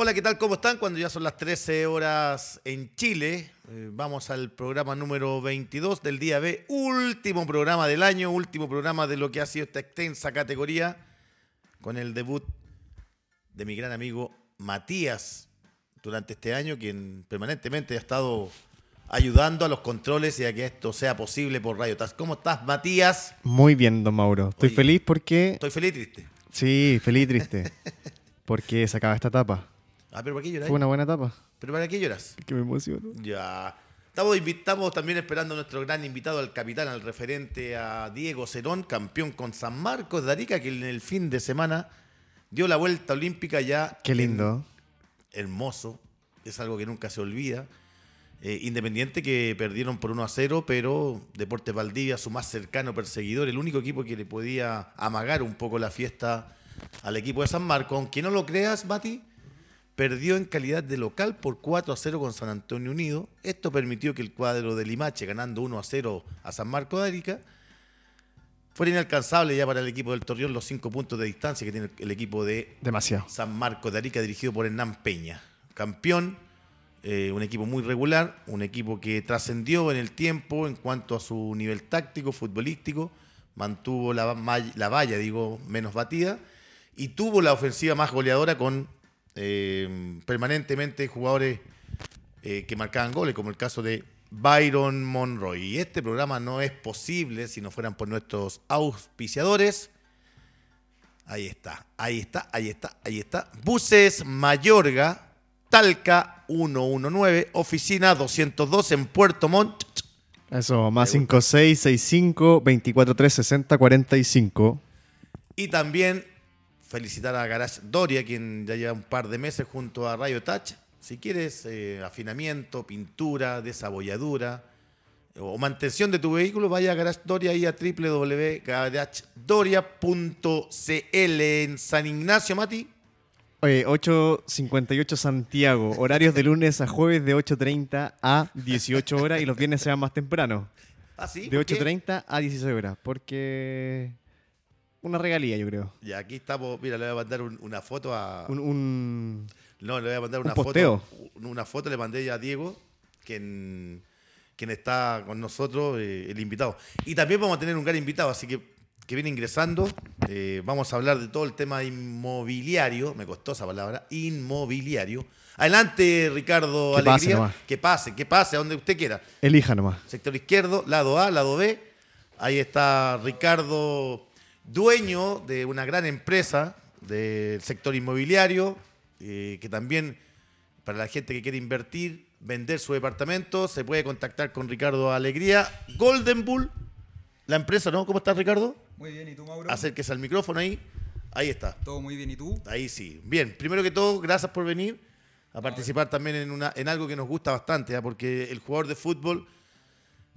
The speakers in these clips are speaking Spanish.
Hola, ¿qué tal? ¿Cómo están? Cuando ya son las 13 horas en Chile, eh, vamos al programa número 22 del día B, último programa del año, último programa de lo que ha sido esta extensa categoría, con el debut de mi gran amigo Matías durante este año, quien permanentemente ha estado ayudando a los controles y a que esto sea posible por Radio Taz. ¿Cómo estás, Matías? Muy bien, don Mauro. Estoy Oye, feliz porque... Estoy feliz y triste. Sí, feliz y triste. porque se acaba esta etapa. Ah, pero ¿para qué lloras? Fue una buena etapa. ¿Pero para qué lloras? Que me emociono. Ya. Estamos, también esperando a nuestro gran invitado, al capitán, al referente a Diego Cerón, campeón con San Marcos de Arica, que en el fin de semana dio la vuelta olímpica ya. Qué en- lindo. hermoso, es algo que nunca se olvida. Eh, Independiente que perdieron por 1 a 0, pero Deportes Valdivia, su más cercano perseguidor, el único equipo que le podía amagar un poco la fiesta al equipo de San Marcos. Aunque no lo creas, Mati, perdió en calidad de local por 4 a 0 con San Antonio Unido. Esto permitió que el cuadro de Limache, ganando 1 a 0 a San Marcos de Arica, fuera inalcanzable ya para el equipo del Torreón los 5 puntos de distancia que tiene el equipo de Demasiado. San Marcos de Arica, dirigido por Hernán Peña. Campeón, eh, un equipo muy regular, un equipo que trascendió en el tiempo en cuanto a su nivel táctico, futbolístico, mantuvo la, la valla, digo, menos batida, y tuvo la ofensiva más goleadora con eh, permanentemente jugadores eh, que marcaban goles, como el caso de Byron Monroy. Y este programa no es posible si no fueran por nuestros auspiciadores. Ahí está, ahí está, ahí está, ahí está. Buses Mayorga, Talca 119, oficina 202 en Puerto Montt. Eso, más 5665 24360 45. Y también felicitar a Garage Doria, quien ya lleva un par de meses junto a Rayo Touch. Si quieres eh, afinamiento, pintura, desabolladura o mantención de tu vehículo, vaya a Garage Doria y a www.garagedoria.cl en San Ignacio, Mati. Oye, 858 Santiago. Horarios de lunes a jueves de 8.30 a 18 horas y los viernes se van más temprano. Ah, sí. De ¿por qué? 8.30 a 16 horas. Porque... Una regalía, yo creo. Y aquí estamos, mira, le voy a mandar un- una foto a... Un... un- No, le voy a mandar Un una posteo. foto. Una foto le mandé ya a Diego, quien, quien está con nosotros, eh, el invitado. Y también vamos a tener un gran invitado, así que que viene ingresando. Eh, vamos a hablar de todo el tema inmobiliario. Me costó esa palabra, inmobiliario. Adelante, Ricardo Que pase Alegría. nomás. que pase, que pase, a donde usted quiera. Elija nomás. Sector izquierdo, lado A, lado B. Ahí está Ricardo, dueño de una gran empresa del sector inmobiliario, eh, que también para la gente que quiere invertir, vender su departamento, se puede contactar con Ricardo Alegría. Golden Bull, la empresa, ¿no? ¿Cómo estás, Ricardo? Muy bien, ¿y tú, Mauro? Acérquese al micrófono ahí. Ahí está. Todo muy bien, ¿y tú? Ahí sí. Bien, primero que todo, gracias por venir a participar también en, una, en algo que nos gusta bastante, ¿ah? porque el jugador de fútbol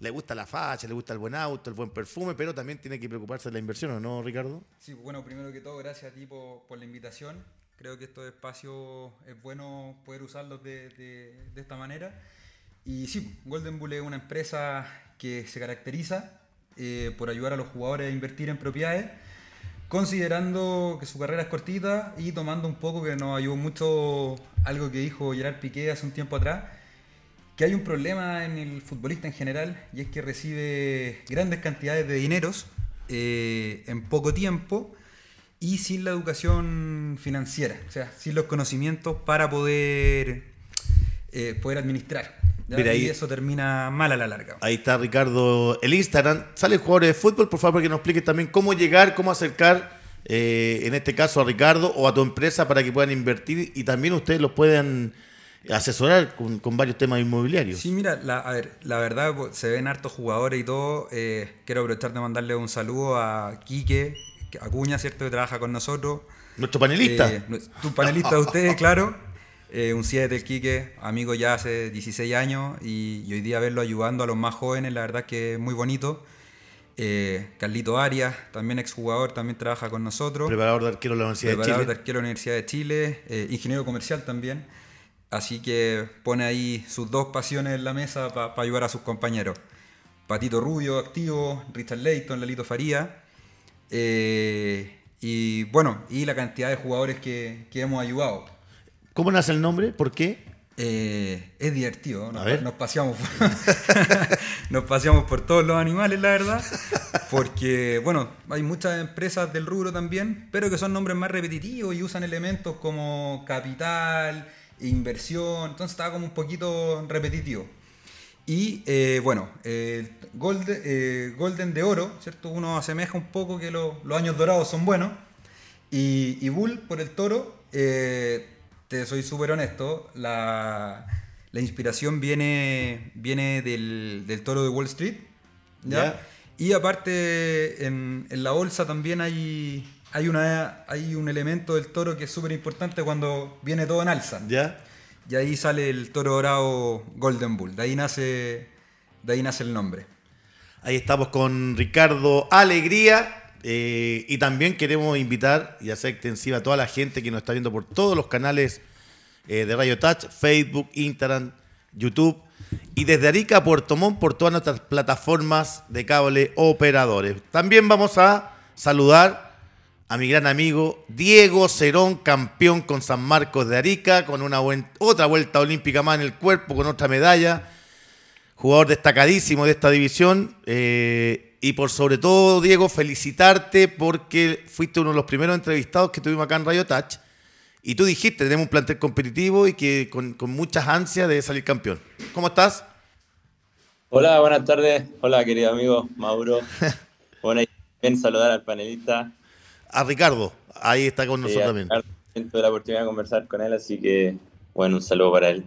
le gusta la facha, le gusta el buen auto, el buen perfume, pero también tiene que preocuparse de la inversión, ¿o no, Ricardo? Sí, pues, bueno, primero que todo, gracias a ti por, por la invitación. Creo que estos espacios es bueno poder usarlos de, de- de esta manera. Y sí, Golden Bull es una empresa que se caracteriza eh, por ayudar a los jugadores a invertir en propiedades, considerando que su carrera es cortita y tomando un poco que nos ayudó mucho algo que dijo Gerard Piqué hace un tiempo atrás, que hay un problema en el futbolista en general y es que recibe grandes cantidades de dineros eh, en poco tiempo y sin la educación financiera, o sea, sin los conocimientos para poder, eh, poder administrar. y ahí- eso termina mal a la larga. Ahí está Ricardo, el Instagram. Sale jugadores de fútbol, por favor, para que nos expliques también cómo llegar, cómo acercar, eh, en este caso, a Ricardo o a tu empresa para que puedan invertir y también ustedes los puedan asesorar con, con varios temas inmobiliarios. Sí, mira, la, a ver, la verdad se ven hartos jugadores y todo. eh, quiero aprovechar de mandarle un saludo a Quique Acuña, ¿cierto? Que trabaja con nosotros. Nuestro panelista. Eh, tu panelista de ustedes, claro. Eh, un 7 del Quique, amigo ya hace 16 años y, y hoy día verlo ayudando a los más jóvenes, la verdad que es muy bonito. Eh, Carlito Arias, también exjugador, también trabaja con nosotros. preparador de arquero de la Universidad de Preparador Chile. de arquero de la Universidad de Chile, eh, ingeniero comercial también. Así que pone ahí sus dos pasiones en la mesa para ayudar a sus compañeros. Patito Rubio, activo, Richard Leighton, Lalito Faría. Eh, y bueno, y la cantidad de jugadores que, que hemos ayudado. ¿Cómo nace el nombre? ¿Por qué? Eh, es divertido, nos, A ver. nos paseamos por, nos paseamos por todos los animales, la verdad, porque, bueno, hay muchas empresas del rubro también, pero que son nombres más repetitivos y usan elementos como capital, inversión, entonces estaba como un poquito repetitivo. Y eh, bueno, eh, Golden, eh, Golden de oro, ¿cierto? Uno asemeja un poco que lo- los años dorados son buenos. Y, y Bull por el toro, eh, te soy súper honesto, la, la inspiración viene, viene del, del toro de Wall Street. ¿ya? Ya. Y aparte, en, en la bolsa también hay, hay, una, hay un elemento del toro que es súper importante cuando viene todo en alza. ¿Ya? Y ahí sale el toro dorado Golden Bull. De ahí nace, de ahí nace el nombre. Ahí estamos con Ricardo Alegría. eh, y también queremos invitar y hacer extensiva a toda la gente que nos está viendo por todos los canales eh, de Radio Touch, Facebook, Instagram, YouTube. Y desde Arica a Puerto Montt por todas nuestras plataformas de cable operadores. También vamos a saludar a mi gran amigo Diego Cerón, campeón con San Marcos de Arica, con una buen- otra vuelta olímpica más en el cuerpo, con otra medalla jugador destacadísimo de esta división. eh, y por sobre todo, Diego, felicitarte porque fuiste uno de los primeros entrevistados que tuvimos acá en Radio Touch. Y tú dijiste, tenemos un plantel competitivo y que con, con muchas ansias de salir campeón. ¿Cómo estás? Hola, buenas tardes. Hola, querido amigo Mauro. Bueno, y bien saludar al panelista. A Ricardo, ahí está con nosotros también. Tuve la oportunidad de conversar con él, así que, bueno, un saludo para él.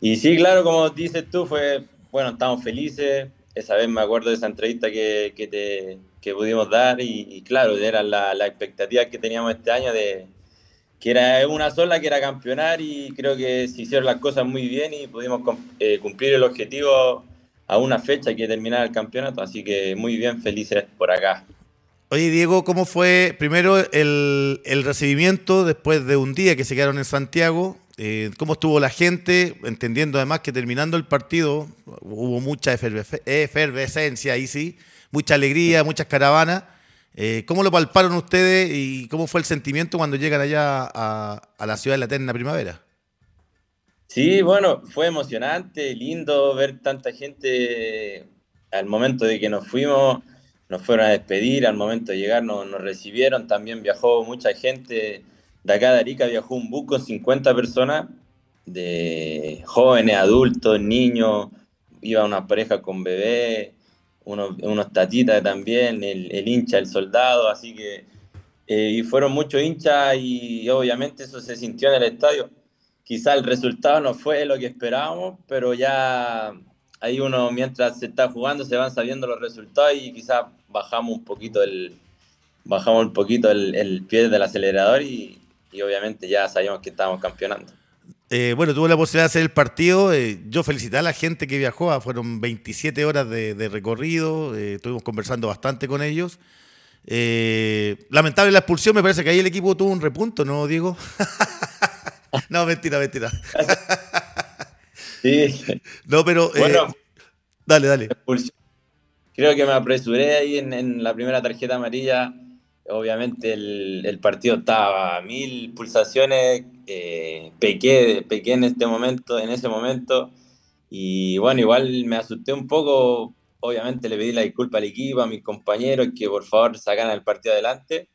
Y sí, claro, como dices tú, fue, bueno, estamos felices. Esa vez me acuerdo de esa entrevista que, que, te, que pudimos dar y, y claro, eran las la expectativas que teníamos este año de que era una sola, que era campeonar y creo que se hicieron las cosas muy bien y pudimos eh, cumplir el objetivo a una fecha que terminar el campeonato, así que muy bien, felices por acá. Oye, Diego, ¿cómo fue primero el, el recibimiento después de un día que se quedaron en Santiago? Eh, ¿Cómo estuvo la gente? Entendiendo además que terminando el partido hubo mucha eferve- efervescencia ahí sí, mucha alegría, muchas caravanas. Eh, ¿Cómo lo palparon ustedes y cómo fue el sentimiento cuando llegan allá a, a la ciudad de la eterna primavera? Sí, bueno, fue emocionante, lindo ver tanta gente al momento de que nos fuimos, nos fueron a despedir, al momento de llegar nos, recibieron, también viajó mucha gente. De acá de Arica, viajó un bus con 50 personas, de jóvenes, adultos, niños, iba una pareja con bebé, unos, unos tatitas también, el, el hincha, el soldado, así que, eh, y fueron muchos hinchas y obviamente eso se sintió en el estadio. Quizá el resultado no fue lo que esperábamos, pero ya ahí uno mientras se está jugando se van sabiendo los resultados y quizá bajamos un poquito el bajamos un poquito el, el pie del acelerador y, y obviamente ya sabíamos que estábamos campeonando. Eh, bueno, tuve la posibilidad de hacer el partido. eh, yo felicité a la gente que viajó. ah, Fueron 27 horas de, de recorrido. eh, estuvimos conversando bastante con ellos. Eh, lamentable la expulsión. Me parece que ahí el equipo tuvo un repunto, ¿no, Diego? no, mentira, mentira. Sí, No, pero. eh, bueno, dale, dale. Creo que me apresuré ahí en, en la primera tarjeta amarilla. Obviamente el, el partido estaba a mil pulsaciones. Eh, pequé, pequé en este momento, en ese momento. Y bueno, igual me asusté un poco. Obviamente le pedí la disculpa al equipo, a mis compañeros, que por favor sacaran el partido adelante.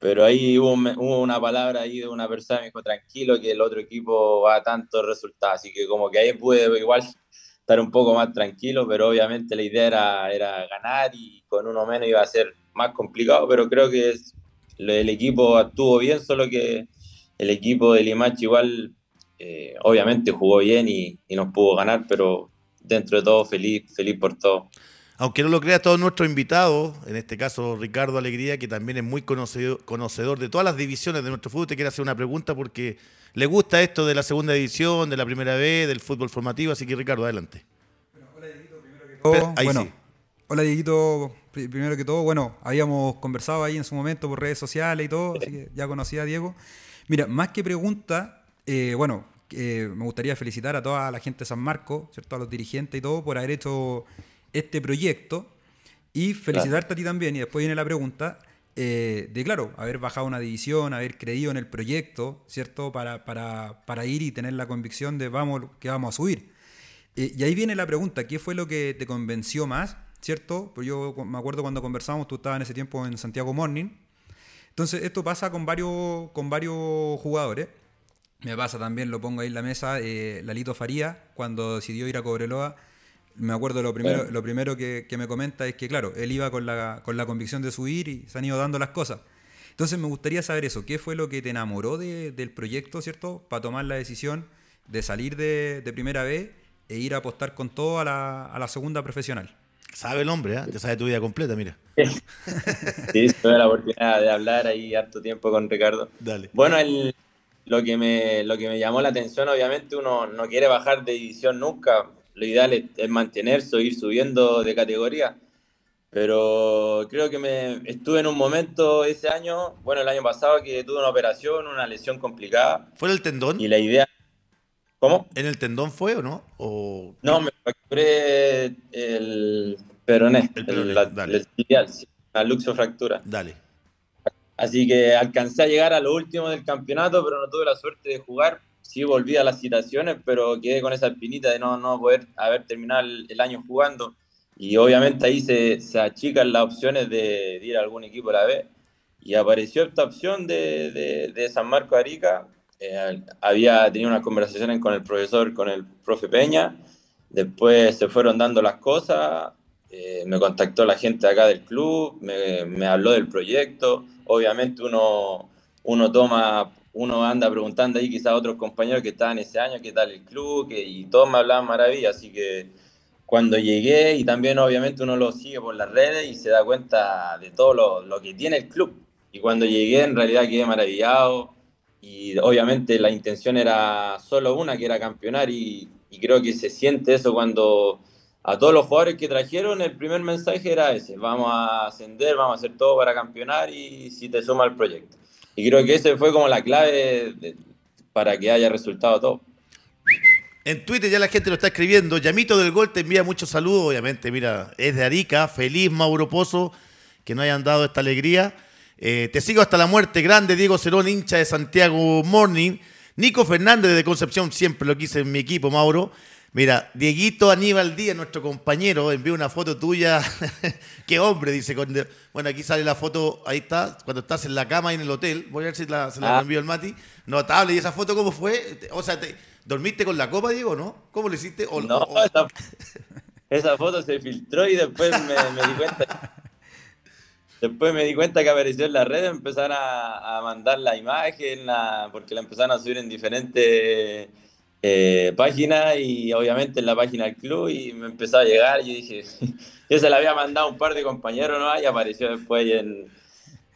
Pero ahí hubo, un- hubo una palabra ahí de una persona que dijo, tranquilo, que el otro equipo va a tantos resultados. Así que como que ahí pude igual estar un poco más tranquilo, pero obviamente la idea era, ganar y con uno menos iba a ser más complicado, pero creo que el equipo actuó bien, solo que el equipo de Limache igual eh, obviamente jugó bien y, y nos pudo ganar, pero dentro de todo feliz, feliz por todo. Aunque no lo crea todos nuestros invitados, en este caso Ricardo Alegría, que también es muy conocido- conocedor de todas las divisiones de nuestro fútbol, te quiere hacer una pregunta porque le gusta esto de la segunda división, de la primera B, del fútbol formativo. Así que, Ricardo, adelante. Oh, Ahí bueno, sí. hola Dieguito, pri- primero que todo, bueno, habíamos conversado ahí en su momento por redes sociales y todo, así que ya conocía a Diego. Mira, más que pregunta, eh, bueno, eh, me gustaría felicitar a toda la gente de San Marcos, ¿cierto? a los dirigentes y todo, por haber hecho este proyecto y felicitarte a ti también, y después viene la pregunta, eh, de, claro, haber bajado una división, haber creído en el proyecto, ¿cierto? Para, para, para ir y tener la convicción de vamos, que vamos a subir. Eh, y ahí viene la pregunta, ¿qué fue lo que te convenció más? ¿Cierto? Pues yo me acuerdo cuando conversamos, tú estabas en ese tiempo en Santiago Morning. Entonces, esto pasa con varios, con varios jugadores. Me pasa también, lo pongo ahí en la mesa, eh, Lalito Faría, cuando decidió ir a Cobreloa. Me acuerdo lo primero, lo primero que, me comenta es que, claro, él iba con la, con la convicción de subir y se han ido dando las cosas. Entonces me gustaría saber eso, ¿qué fue lo que te enamoró del proyecto, ¿cierto? Para tomar la decisión de salir de, de primera vez e ir a apostar con todo a la, a la segunda profesional. Sabe el hombre, ¿eh? ya sabe tu vida completa, mira. sí, tuve la oportunidad de hablar ahí harto tiempo con Ricardo. Dale. Bueno, el, lo, que me, lo que me llamó la atención, obviamente, uno no quiere bajar de división nunca. Lo ideal es, mantenerse o ir subiendo de categoría. Pero creo que me estuve en un momento ese año, bueno, el año pasado, que tuve una operación, una lesión complicada. ¿Fue el tendón? Y la idea ¿Cómo? ¿En el tendón fue o no? No, me fracturé el peroné, el, peroné, la, dale. la luxofractura. Dale. Así que alcancé a llegar a lo último del campeonato, pero no tuve la suerte de jugar. Sí volví a las citaciones, pero quedé con esa espinita de no, no poder haber terminado el, año jugando. Y obviamente ahí se, se, achican las opciones de, ir a algún equipo a la vez. Y apareció esta opción de, de, de San Marco Arica, eh, había tenido unas conversaciones con el profesor, con el profe Peña, después se fueron dando las cosas, eh, me contactó la gente acá del club, me, me, habló del proyecto, obviamente uno, uno toma, uno anda preguntando ahí quizás a otros compañeros que estaban ese año, qué tal el club, y todos me hablaban maravilla, así que cuando llegué y también obviamente uno lo sigue por las redes y se da cuenta de todo lo, lo que tiene el club. Y cuando llegué en realidad quedé maravillado, y obviamente la intención era solo una, que era campeonar, y, creo que se siente eso cuando a todos los jugadores que trajeron, el primer mensaje era ese, vamos a ascender, vamos a hacer todo para campeonar y si te suma el proyecto. Y creo que ese fue como la clave para que haya resultado todo. En Twitter ya la gente lo está escribiendo. Llamito del Gol te envía muchos saludos, obviamente. Mira, es de Arica. Feliz Mauro Pozo que no hayan dado esta alegría. Eh, te sigo hasta la muerte, grande Diego Cerón, hincha de Santiago Morning. Nico Fernández de Concepción, siempre lo quise en mi equipo, Mauro. Mira, Dieguito Aníbal Díaz, nuestro compañero, envió una foto tuya. Qué hombre, dice. Bueno, aquí sale la foto, ahí está, cuando estás en la cama y en el hotel. Voy a ver si la, se la ah. envió el Mati. Notable. ¿Y esa foto cómo fue? O sea, ¿dormiste con la copa, Diego, no? ¿Cómo lo hiciste? no, Esa, foto se filtró y después me, me di cuenta Después me di cuenta que apareció en la red, empezaron a, mandar la imagen, porque la empezaron a subir en diferentes eh, páginas y obviamente en la página del club y me empezó a llegar y dije, yo se la había mandado a un par de compañeros ¿no? y apareció después en,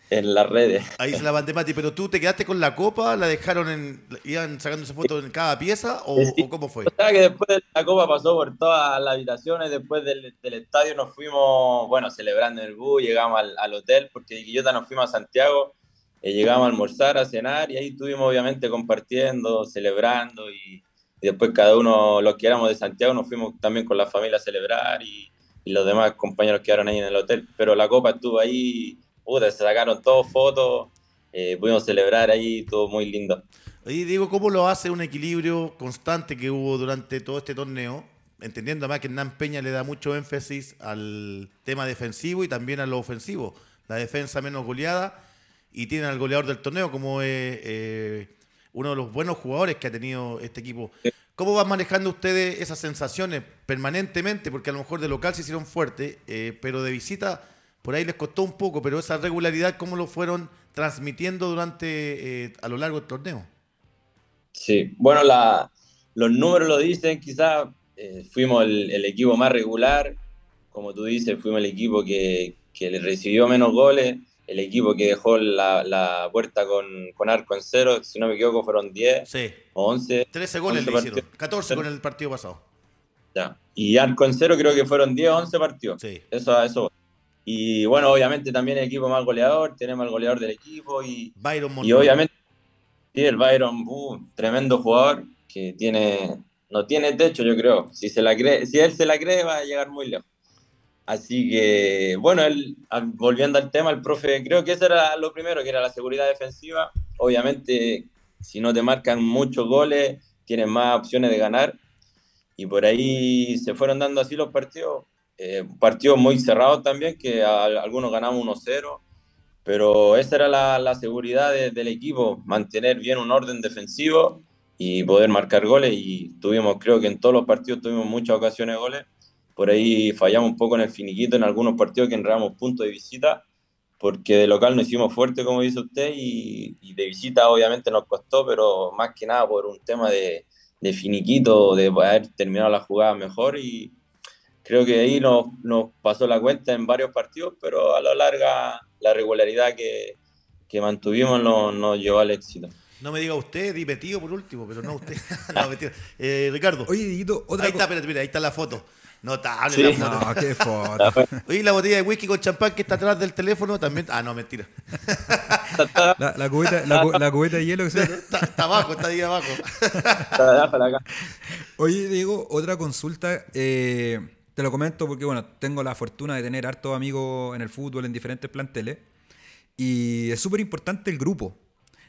en las redes. Ahí se la mandé, Mati, pero tú te quedaste con la copa, la dejaron en, iban sacando esa foto en cada pieza o, cómo fue? O sea que después de la copa pasó por todas las habitaciones, después del, del estadio nos fuimos, bueno, celebrando en el bus, llegamos al, al hotel, porque de Quillota nos fuimos a Santiago, eh, llegamos a almorzar, a cenar y ahí estuvimos obviamente compartiendo, celebrando y, y, después cada uno, los que éramos de Santiago, nos fuimos también con la familia a celebrar y, y los demás compañeros quedaron ahí en el hotel, pero la copa estuvo ahí puta, se sacaron todos fotos, eh, pudimos celebrar ahí, todo muy lindo. Oye, Diego, ¿cómo lo hace un equilibrio constante que hubo durante todo este torneo? Entendiendo además que Hernán Peña le da mucho énfasis al tema defensivo y también a lo ofensivo. La defensa menos goleada y tienen al goleador del torneo como eh, uno de los buenos jugadores que ha tenido este equipo. ¿Cómo van manejando ustedes esas sensaciones permanentemente? Porque a lo mejor de local se hicieron fuertes, eh, pero de visita por ahí les costó un poco, pero esa regularidad, ¿cómo lo fueron transmitiendo durante, eh, a lo largo del torneo? Sí, bueno, los números lo dicen, quizás eh, fuimos el, equipo más regular, como tú dices, fuimos el equipo que, que le recibió menos goles, el equipo que dejó la, la puerta con, con, arco en cero, si no me equivoco fueron 10 sí. o 11. 13 goles le hicieron, 14 con el partido pasado. Ya. Y arco en cero creo que fueron 10 o 11 partidos. Sí. Eso, eso. Y bueno, obviamente también el equipo más goleador, tenemos al goleador del equipo y, y obviamente sí, el Byron, uh, tremendo jugador que tiene, no tiene techo, yo creo. Si, se la cree, si él se la cree, va a llegar muy lejos. Así que, bueno, volviendo al tema, el profe, creo que eso era lo primero, que era la seguridad defensiva. Obviamente, si no te marcan muchos goles, tienes más opciones de ganar. Y por ahí se fueron dando así los partidos. Eh, partidos muy cerrados también, que algunos ganamos 1-0. Pero esa era la, la seguridad del equipo, mantener bien un orden defensivo y poder marcar goles. Y tuvimos, creo que en todos los partidos tuvimos muchas ocasiones de goles por ahí fallamos un poco en el finiquito en algunos partidos que enredamos puntos de visita, porque de local no hicimos fuerte, como dice usted, y, de visita obviamente nos costó, pero más que nada por un tema de, finiquito, de haber terminado la jugada mejor y creo que ahí nos, nos, pasó la cuenta en varios partidos, pero a lo larga la regularidad que, que mantuvimos nos, nos llevó al éxito. No me diga usted, di metido por último, pero no usted. no, eh, Ricardo. Oye, Dito, otra Ahí está, espérate, mira, ahí está la foto. Notable la foto. No, qué foto. Oye, la botella de whisky con champán que está atrás del teléfono también. Ah, no, mentira. La, la cubeta, la, cubeta de hielo que se... está, está, abajo, está ahí abajo. Oye, Diego, otra consulta. Eh, te lo comento porque, bueno, tengo la fortuna de tener hartos amigos en el fútbol en diferentes planteles. Y es súper importante el grupo.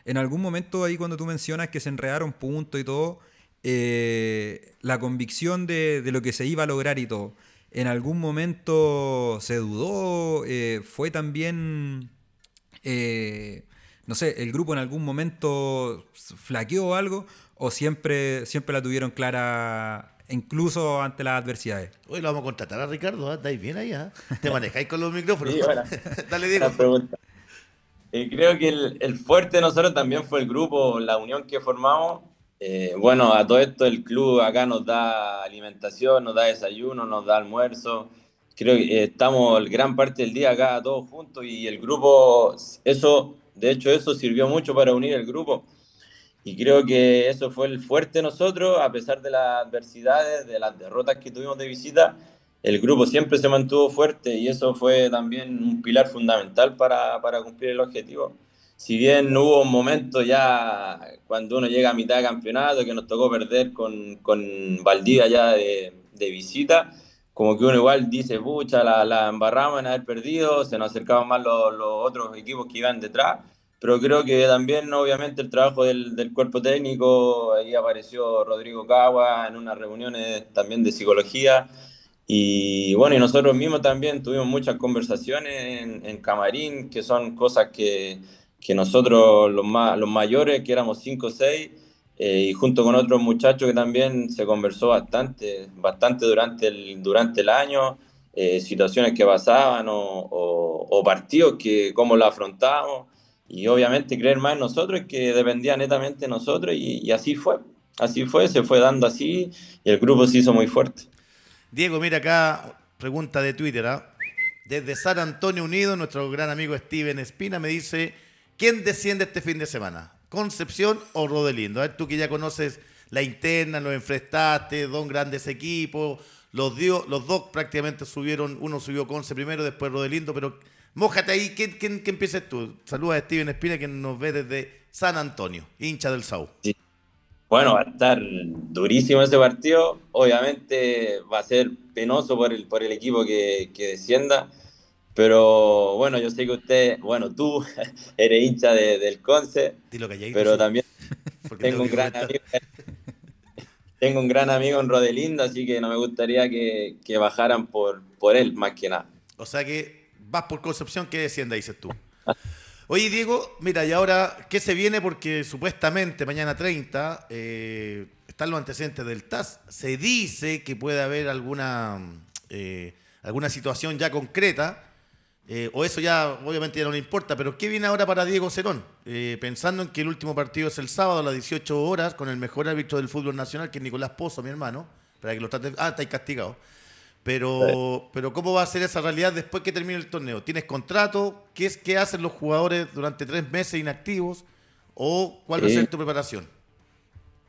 En algún momento ahí cuando tú mencionas que se enredaron puntos y todo, eh, la convicción de, lo que se iba a lograr y todo. En algún momento se dudó, eh, fue también, eh, no sé, el grupo en algún momento flaqueó algo o siempre, siempre la tuvieron clara incluso ante las adversidades. Hoy lo vamos a contratar a Ricardo, ¿estáis bien ahí? Te manejáis con los micrófonos. Dale, digo. creo que el, el, fuerte de nosotros también fue el grupo, la unión que formamos eh, bueno, a todo esto el club acá nos da alimentación, nos da desayuno, nos da almuerzo. Creo que eh, estamos gran parte del día acá todos juntos y el grupo, eso, de hecho eso sirvió mucho para unir el grupo. Y creo que eso fue el fuerte de nosotros, a pesar de las adversidades, de las derrotas que tuvimos de visita, el grupo siempre se mantuvo fuerte y eso fue también un pilar fundamental para, para cumplir el objetivo. Si bien hubo un momento ya cuando uno llega a mitad de campeonato que nos tocó perder con, con Valdivia ya de, de, visita, como que uno igual dice, pucha, la, la embarramos en haber perdido, se nos acercaban más los, los, otros equipos que iban detrás, pero creo que también obviamente el trabajo del, del cuerpo técnico, ahí apareció Rodrigo Cagua en unas reuniones también de psicología, y bueno, y nosotros mismos también tuvimos muchas conversaciones en, camarín, que son cosas que que nosotros los, más, los mayores, que éramos 5 o 6, y junto con otros muchachos que también se conversó bastante, bastante durante el, durante el año, eh, situaciones que pasaban o, o, partidos que cómo lo afrontamos y obviamente creer más en nosotros que dependía netamente de nosotros y, así fue, así fue, se fue dando así y el grupo se hizo muy fuerte. Diego, mira acá, pregunta de Twitter, ¿ah? desde San Antonio Unido, nuestro gran amigo Steven Espina me dice ¿Quién desciende este fin de semana? ¿Concepción o Rodelindo? A ver, tú que ya conoces la interna, lo enfrentaste, dos grandes equipos, los, los dos prácticamente subieron, uno subió Conce primero, después Rodelindo, pero mójate ahí, ¿quién, quién, tú? Saluda a Steven Espina, que nos ve desde San Antonio, hincha del Sau. Bueno, va a estar durísimo ese partido, obviamente va a ser penoso por el, por el equipo que, que descienda pero bueno, yo sé que usted, bueno, tú eres hincha del Conce, pero también tengo un, gran amigo, tengo un gran amigo en Rodelindo, así que no me gustaría que, que, bajaran por, por él, más que nada. O sea que vas por Concepción, que descienda, dices tú. Oye, Diego, mira, y ahora, ¿qué se viene? Porque supuestamente mañana 30 eh, están los antecedentes del TAS. Se dice que puede haber alguna, eh, alguna situación ya concreta eh, o eso ya obviamente ya no le importa, pero ¿qué viene ahora para Diego Cerón? Eh, pensando en que el último partido es el sábado a las 18 horas con el mejor árbitro del fútbol nacional, que es Nicolás Pozo, mi hermano, para que lo trate... Ah, estáis castigado. Pero, pero ¿cómo va a ser esa realidad después que termine el torneo? ¿Tienes contrato? ¿Qué, es, qué hacen los jugadores durante tres meses inactivos? ¿O cuál va a ser tu preparación?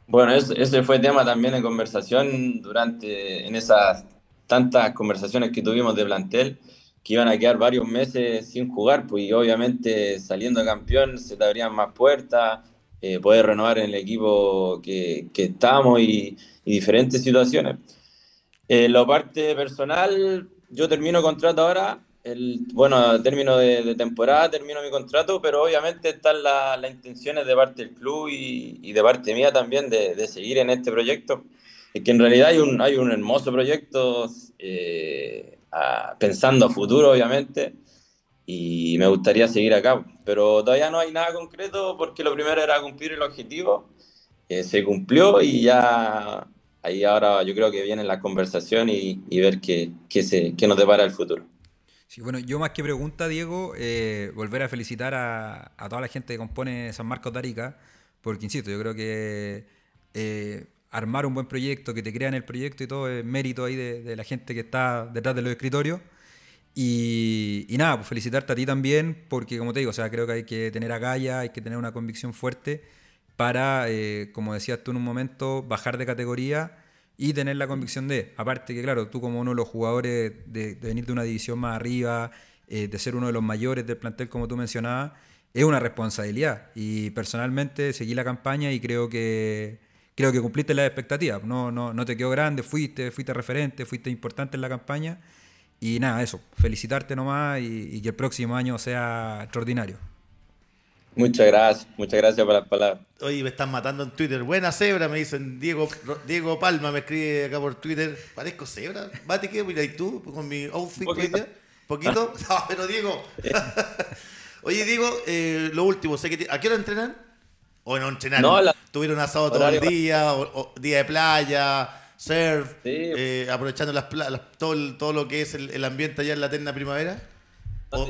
Bueno, ese fue tema también de conversación durante, en esas tantas conversaciones que tuvimos de plantel que iban a quedar varios meses sin jugar, pues y obviamente saliendo campeón se te abrían más puertas, eh, poder renovar en el equipo que, estamos y, diferentes situaciones. En la parte personal, yo termino contrato ahora, el, bueno, término de, temporada, termino mi contrato, pero obviamente están las intenciones de parte del club y, de parte mía también de, seguir en este proyecto. Es que en realidad hay un, hay un hermoso proyecto eh, pensando a futuro, obviamente, y me gustaría seguir acá. Pero todavía no hay nada concreto porque lo primero era cumplir el objetivo. Eh, se cumplió y ya ahí ahora yo creo que viene la conversación y, ver qué, qué, se, qué nos depara el futuro. Sí, bueno, yo más que pregunta, Diego, eh, volver a felicitar a, a, toda la gente que compone San Marcos de Arica, porque insisto, yo creo que eh, armar un buen proyecto, que te crean el proyecto y todo es mérito ahí de, de la gente que está detrás de los escritorios. Y, y, nada, pues felicitarte a ti también, porque como te digo, o sea, creo que hay que tener agallas, hay que tener una convicción fuerte para, eh, como decías tú en un momento, bajar de categoría y tener la convicción de, aparte que claro, tú como uno de los jugadores de, venir de una división más arriba, eh, de ser uno de los mayores del plantel como tú mencionabas, es una responsabilidad. Y personalmente seguí la campaña y creo que creo que cumpliste las expectativas. No, no, no te quedó grande, fuiste, fuiste referente, fuiste importante en la campaña. Y nada, eso, felicitarte nomás y que el próximo año sea extraordinario. Muchas gracias, muchas gracias por las palabras. Oye, me están matando en Twitter. Buena cebra, me dicen Diego, Diego Palma, me escribe acá por Twitter. ¿Parezco cebra? Bate, ¿qué? Mira, ¿y tú? Con mi outfit. ¿Poquito? ¿Poquito? No, pero Diego. Oye, Diego, eh, lo último, sé que ¿a qué hora entrenan? ¿O no entrenan? No, ¿Tuvieron asado todo el día? O, día de playa? ¿Surf? Eh, aprovechando las, todo, todo lo que es el, el ambiente allá en la eterna primavera.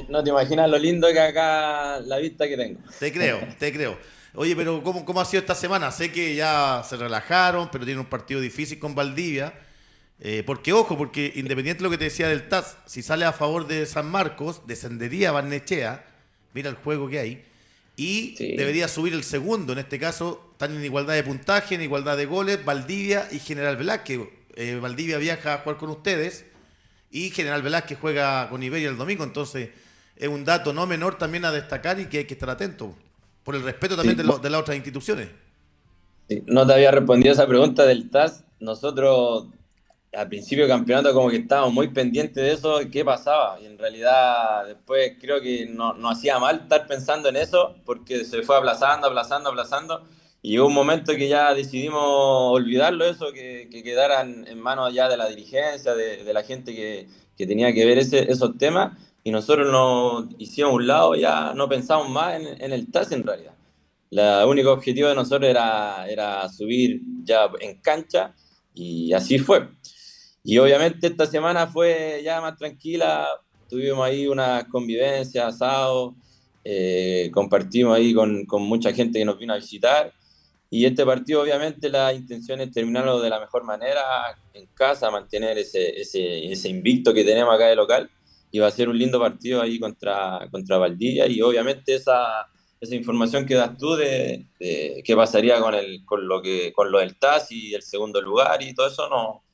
No, te imaginas lo lindo que acá la vista que tengo. Te creo, te creo. Oye, pero ¿cómo, ¿cómo ha sido esta semana? Sé que ya se relajaron, pero tienen un partido difícil con Valdivia. Eh, porque, ojo, porque independiente de lo que te decía del TAS, si sale a favor de San Marcos, descendería Barnechea. Mira el juego que hay. Y debería subir el segundo. En este caso, están en igualdad de puntaje, en igualdad de goles, Valdivia y General Velázquez. Eh, Valdivia viaja a jugar con ustedes y General Velázquez juega con Iberia el domingo, entonces es un dato no menor también a destacar y que hay que estar atento, por el respeto también de, las otras instituciones. no te había respondido esa pregunta del TAS. Nosotros al principio del campeonato como que estábamos muy pendientes de eso, qué pasaba. Y en realidad después creo que no, no hacía mal estar pensando en eso, porque se fue aplazando, aplazando, aplazando. Y llegó un momento que ya decidimos olvidarlo eso, que, que quedaran en manos ya de la dirigencia, de, de la gente que, que, tenía que ver ese, esos temas. Y nosotros nos hicimos un lado, ya no pensamos más en, en el TAS en realidad. El único objetivo de nosotros era, era subir ya en cancha y así fue. Y obviamente esta semana fue ya más tranquila, tuvimos ahí una convivencia, asado, eh, compartimos ahí con, con mucha gente que nos vino a visitar y este partido, obviamente, la intención es terminarlo de la mejor manera en casa, mantener ese, ese, ese invicto que tenemos acá de local. Y va a ser un lindo partido ahí contra, contra Valdivia. Y obviamente esa, esa información que das tú de, de qué pasaría con, el, con, lo que, con lo del TAS y el segundo lugar y todo eso, no,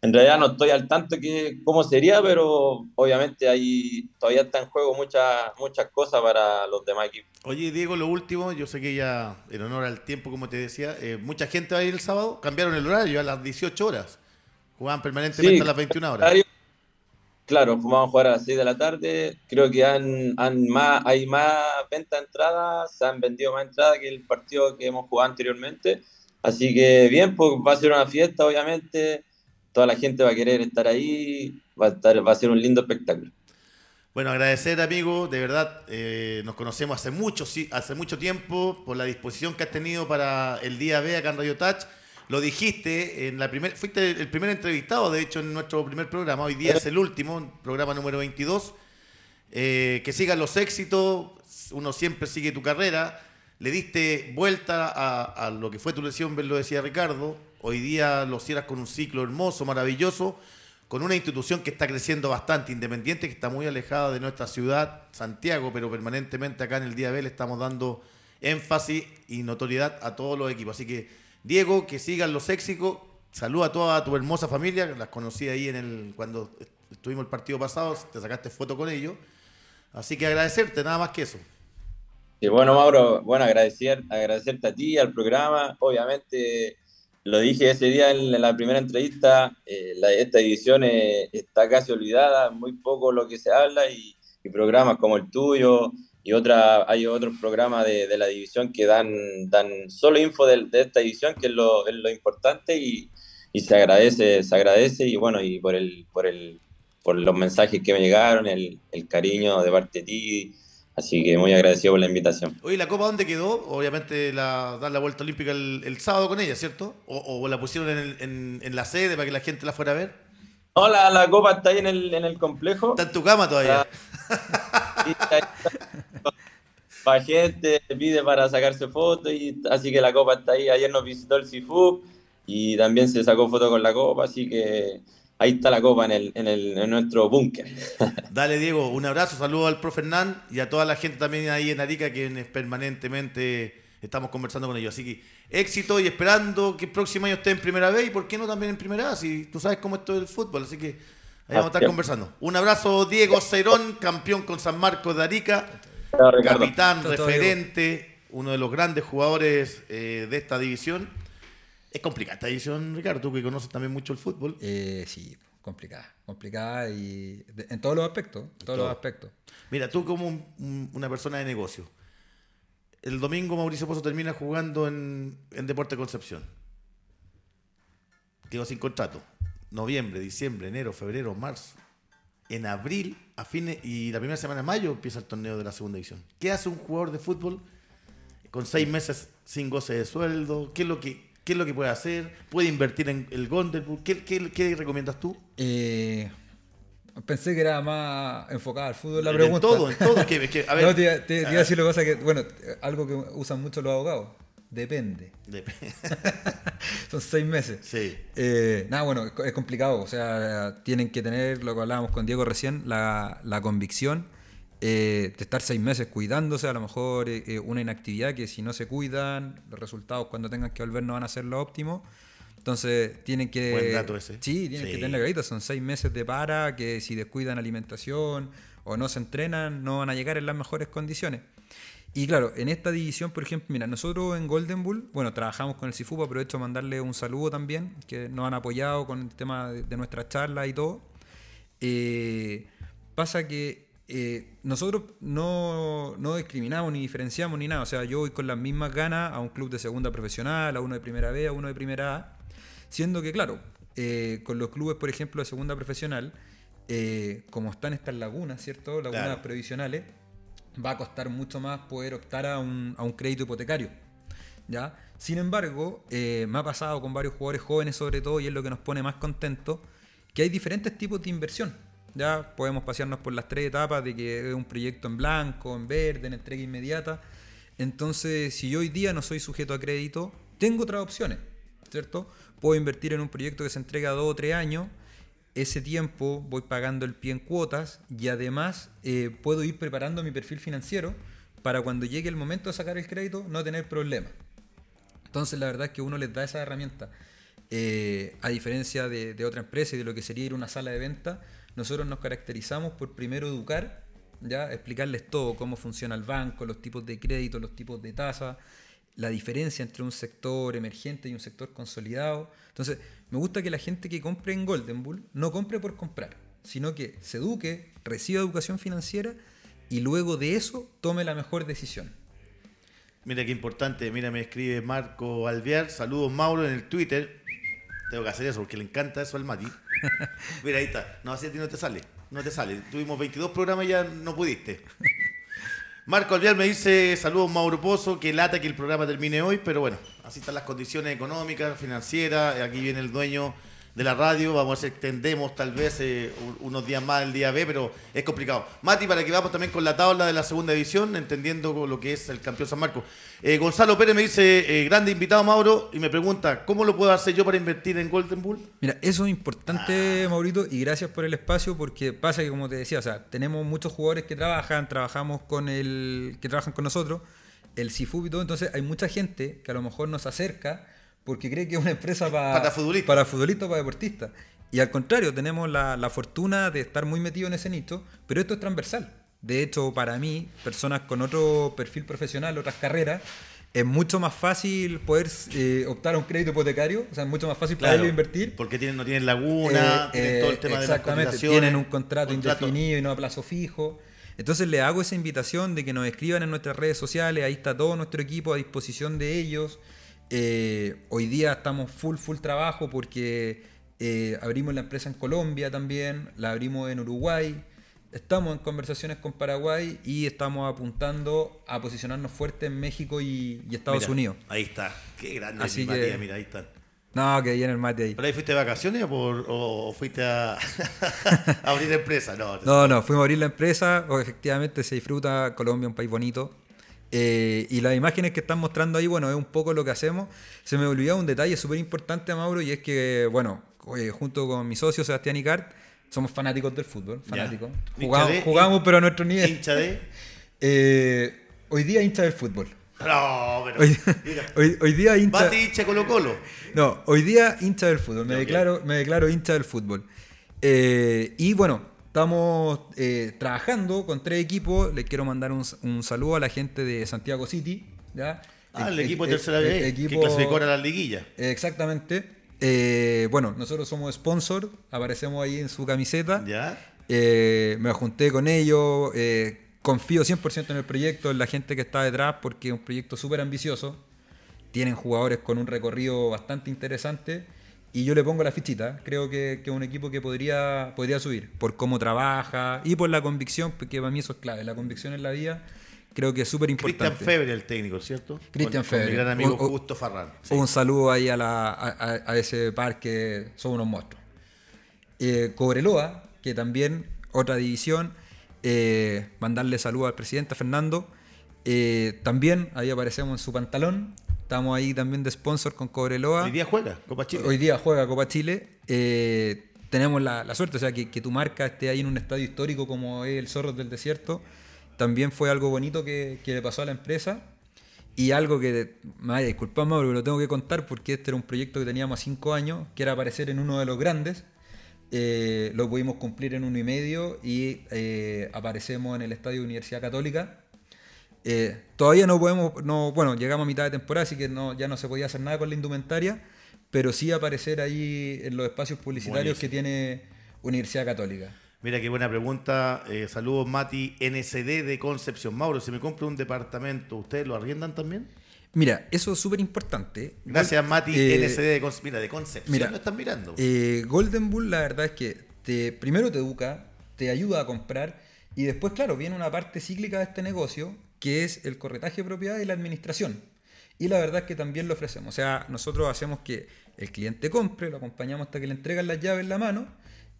en realidad no estoy al tanto de cómo sería, pero obviamente ahí todavía está en juego muchas muchas cosas para los demás equipos. Oye, Diego, lo último, yo sé que ya en honor al tiempo, como te decía, eh, mucha gente va a ir el sábado, cambiaron el horario a las 18 horas, jugaban permanentemente a las 21 horas. Claro, vamos a jugar a las 6 de la tarde, creo que han, han más, hay más venta de entradas, se han vendido más entradas que el partido que hemos jugado anteriormente, así que bien, pues va a ser una fiesta, obviamente toda la gente va a querer estar ahí, va a, estar, va a ser un lindo espectáculo. Bueno, agradecer, amigo, de verdad, eh, nos conocemos hace mucho, hace mucho tiempo, por la disposición que has tenido para el día B acá en Radio Touch. Lo dijiste en la primera, fuiste el primer entrevistado, de hecho, en nuestro primer programa. Hoy día es el último, programa número 22. Eh, que sigan los éxitos, uno siempre sigue tu carrera. Le diste vuelta a lo que fue tu lesión, lo decía Ricardo, Hoy día lo cierras con un ciclo hermoso, maravilloso, con una institución que está creciendo bastante, independiente, que está muy alejada de nuestra ciudad, Santiago, pero permanentemente acá en el Día B le estamos dando énfasis y notoriedad a todos los equipos. Así que, Diego, que sigan los éxitos. Saluda a toda tu hermosa familia, las conocí ahí en el cuando estuvimos el partido pasado, te sacaste foto con ellos. Así que agradecerte, nada más que eso. Y bueno, Mauro, bueno, agradecer, agradecerte a ti, al programa. Obviamente lo dije ese día en, la primera entrevista, eh, esta división está casi olvidada, muy poco lo que se habla y, programas como el tuyo y otra, hay otros programas de, la división que dan, dan solo info de, esta división, que es lo, es lo importante y, y, se agradece, se agradece y bueno, y por, el, por, el, por los mensajes que me llegaron, el cariño de parte de ti Así que muy agradecido por la invitación. Oye, ¿la Copa dónde quedó? Obviamente la, dar la vuelta olímpica el, sábado con ella, ¿cierto? ¿O, la pusieron en, en, la sede para que la gente la fuera a ver? No, la, Copa está ahí en el, en el complejo. Está en tu cama todavía. para gente pide para sacarse fotos, y, así que la Copa está ahí. Ayer nos visitó el CIFU y también se sacó foto con la Copa, así que ahí está la copa en, el, en, el, en nuestro búnker. Dale, Diego, un abrazo, saludo al profe Hernán y a toda la gente también ahí en Arica, que permanentemente estamos conversando con ellos. Así que éxito y esperando que el próximo año esté en primera vez y por qué no también en primera si tú sabes cómo es todo el fútbol. Así que ahí vamos a estar conversando. Un abrazo, Diego Cerón, campeón con San Marcos de Arica, capitán, referente, uno de los grandes jugadores eh, de esta división es complicada esta edición, Ricardo, tú que conoces también mucho el fútbol. Eh, sí, complicada, complicada y en todos los aspectos, todos los aspectos. Mira, tú como una persona de negocio, el domingo Mauricio Pozo termina jugando en, en Deporte Concepción. Quedó sin contrato. Noviembre, diciembre, enero, febrero, marzo. En abril, a fines y la primera semana de mayo empieza el torneo de la segunda división. ¿Qué hace un jugador de fútbol con seis meses sin goce de sueldo? ¿Qué es lo que ¿Qué es lo que puede hacer? ¿Puede invertir en el Golden ¿Qué, qué, recomiendas tú? Eh, pensé que era más enfocada al fútbol la pregunta. En todo, en todo. que, a ver, no, te, te, iba a decir cosa que, bueno, algo que usan mucho los abogados. Depende. Depende. Son seis meses. Sí. Eh, nada, bueno, es complicado. O sea, tienen que tener, lo que hablábamos con Diego recién, la, la convicción eh, de estar seis meses cuidándose, a lo mejor eh, eh, una inactividad que si no se cuidan, los resultados cuando tengan que volver no van a ser lo óptimo. Entonces tienen que... Buen dato ese. Sí, tienen que tener la son seis meses de para, que si descuidan alimentación o no se entrenan, no van a llegar en las mejores condiciones. Y claro, en esta división, por ejemplo, mira, nosotros en Golden Bull, bueno, trabajamos con el CIFUP, aprovecho a mandarle un saludo también, que nos han apoyado con el tema de, de nuestra charla y todo. pasa que eh, nosotros no, discriminamos ni diferenciamos ni nada. O sea, yo voy con las mismas ganas a un club de segunda profesional, a uno de primera B, a uno de primera A, siendo que, claro, eh, con los clubes, por ejemplo, de segunda profesional, eh, como están estas lagunas, ¿cierto? Lagunas previsionales, va a costar mucho más poder optar a un, a un crédito hipotecario. ¿ya? Sin embargo, me ha pasado con varios jugadores jóvenes sobre todo, y es lo que nos pone más contentos, que hay diferentes tipos de inversión. Ya podemos pasearnos por las tres etapas de que es un proyecto en blanco, en verde, en entrega inmediata. Entonces, si yo hoy día no soy sujeto a crédito, tengo otras opciones, ¿cierto? Puedo invertir en un proyecto que se entrega dos o tres años, ese tiempo voy pagando el pie en cuotas y además eh, puedo ir preparando mi perfil financiero para cuando llegue el momento de sacar el crédito no tener problemas. Entonces la verdad es que uno les da esa herramienta. Eh, a diferencia de, de, otra empresa y de lo que sería ir a una sala de venta, nosotros nos caracterizamos por primero educar, ya explicarles todo, cómo funciona el banco, los tipos de crédito, los tipos de tasa, la diferencia entre un sector emergente y un sector consolidado. Entonces, me gusta que la gente que compre en Golden Bull no compre por comprar, sino que se eduque, reciba educación financiera y luego de eso tome la mejor decisión. Mira qué importante, mira, me escribe Marco Alvear, saludos Mauro en el Twitter. Tengo que hacer eso porque le encanta eso al Mati. Mira, ahí está. No, así a ti no te sale. No te sale. Tuvimos 22 programas y ya no pudiste. Marco Alvial me dice, saludos Mauro Pozo, que lata que el programa termine hoy, pero bueno, así están las condiciones económicas, financieras, aquí viene el dueño de la radio. Vamos a ver si extendemos tal vez eh, unos días más el día B, pero es complicado. Mati, para que vamos también con la tabla de la segunda división, entendiendo lo que es el campeón San Marcos. Eh, Gonzalo Pérez me dice, eh, grande invitado Mauro, y me pregunta, ¿cómo lo puedo hacer yo para invertir en Golden Bull? Mira, eso es importante, ah. Maurito, y gracias por el espacio, porque pasa que, como te decía, o sea, tenemos muchos jugadores que trabajan, trabajamos con el, que trabajan con nosotros, el CIFUB y todo, entonces hay mucha gente que a lo mejor nos acerca porque cree que es una empresa para futbolistas, para, futbolistas, para deportistas. Y al contrario, tenemos la, fortuna de estar muy metidos en ese nicho, pero esto es transversal. De hecho, para mí, personas con otro perfil profesional, otras carreras, es mucho más fácil poder eh, optar a un crédito hipotecario, o sea, es mucho más fácil para Claro, ellos invertir. Porque tienen, no tienen laguna, Eh, tienen todo el eh, tema de las exactamente, tienen un contrato, contrato. indefinido y no a plazo fijo. Entonces le hago esa invitación de que nos escriban en nuestras redes sociales, ahí está todo nuestro equipo a disposición de ellos. Eh, hoy día estamos full, full trabajo porque eh, abrimos la empresa en Colombia también, la abrimos en Uruguay, estamos en conversaciones con Paraguay y estamos apuntando a posicionarnos fuerte en México y, y Estados Mira, Unidos. Ahí está. Qué grande Así que- Matías, mira, ahí están. No, que viene el mate ahí. ¿Pero ahí fuiste de vacaciones o, por- o fuiste a, a abrir empresa? No, No, no, fuimos a abrir la empresa, o efectivamente se disfruta, Colombia un país bonito. Eh, y las imágenes que están mostrando ahí, bueno, es un poco lo que hacemos. Se me olvidaba un detalle súper importante, Mauro, y es que, bueno, eh, junto con mi socio Sebastián Icart, somos fanáticos del fútbol, fanáticos. Jugamos, de- jugamos, pero a nuestro nivel. hincha de... Eh, hoy día hincha del fútbol. No, pero... Hoy, mira, hoy- hoy día hincha... Bati hincha Colo Colo. No, hoy día hincha del fútbol. Me, declaro, me declaro hincha del fútbol. Eh, y bueno, estamos eh, trabajando con tres equipos. Les quiero mandar un, un saludo a la gente de Santiago City. ¿ya? Ah, el equipo de tercera e- vez, que equipo- clasificó a la liguilla. Exactamente. Eh, bueno, nosotros somos sponsor. Aparecemos ahí en su camiseta. ¿Ya? Eh, me junté con ellos, eh, confío 100% en el proyecto, en la gente que está detrás, porque es un proyecto súper ambicioso. Tienen jugadores con un recorrido bastante interesante y yo le pongo la fichita. Creo que que es un equipo que podría, podría subir por cómo trabaja y por la convicción, porque para mí eso es clave. La convicción en la vida creo que es súper Cristian importante. Febre, el técnico, ¿cierto? Cristian Febre. Mi gran amigo un- Justo Farrán. Sí. Un saludo ahí a, la- a, a- ese par que son unos monstruos. Eh, Cobreloa, que también otra división, eh, mandarle saludo al presidente Fernando. Eh, también ahí aparecemos en su pantalón. Estamos ahí también de sponsor con Cobreloa. Hoy día juega Copa Chile. Hoy día juega Copa Chile. Eh, tenemos la, la suerte, o sea, que, que tu marca esté ahí en un estadio histórico como es el Zorros del Desierto. También fue algo bonito que, que le pasó a la empresa. Y algo que, me Mauro, pero lo tengo que contar porque este era un proyecto que teníamos a cinco años, que era aparecer en uno de los grandes. Eh, lo pudimos cumplir en uno y medio y eh, aparecemos en el Estadio Universidad Católica. Eh, todavía no podemos, no, bueno, llegamos a mitad de temporada, así que no, ya no se podía hacer nada con la indumentaria, pero sí aparecer ahí en los espacios publicitarios Buenísimo. que tiene Universidad Católica. Mira qué buena pregunta. Eh, saludos, Mati NSD de Concepción. Mauro, si me compro un departamento, ¿ustedes lo arriendan también? Mira, eso es súper importante. Gracias, Gol- Mati eh, NSD de, Conce- mira, de Concepción. mira, lo están mirando. Eh, Golden Bull, la verdad es que te, primero te educa, te ayuda a comprar y después, claro, viene una parte cíclica de este negocio que es el corretaje de propiedad y la administración. Y la verdad es que también lo ofrecemos. O sea, nosotros hacemos que el cliente compre, lo acompañamos hasta que le entregan las llaves en la mano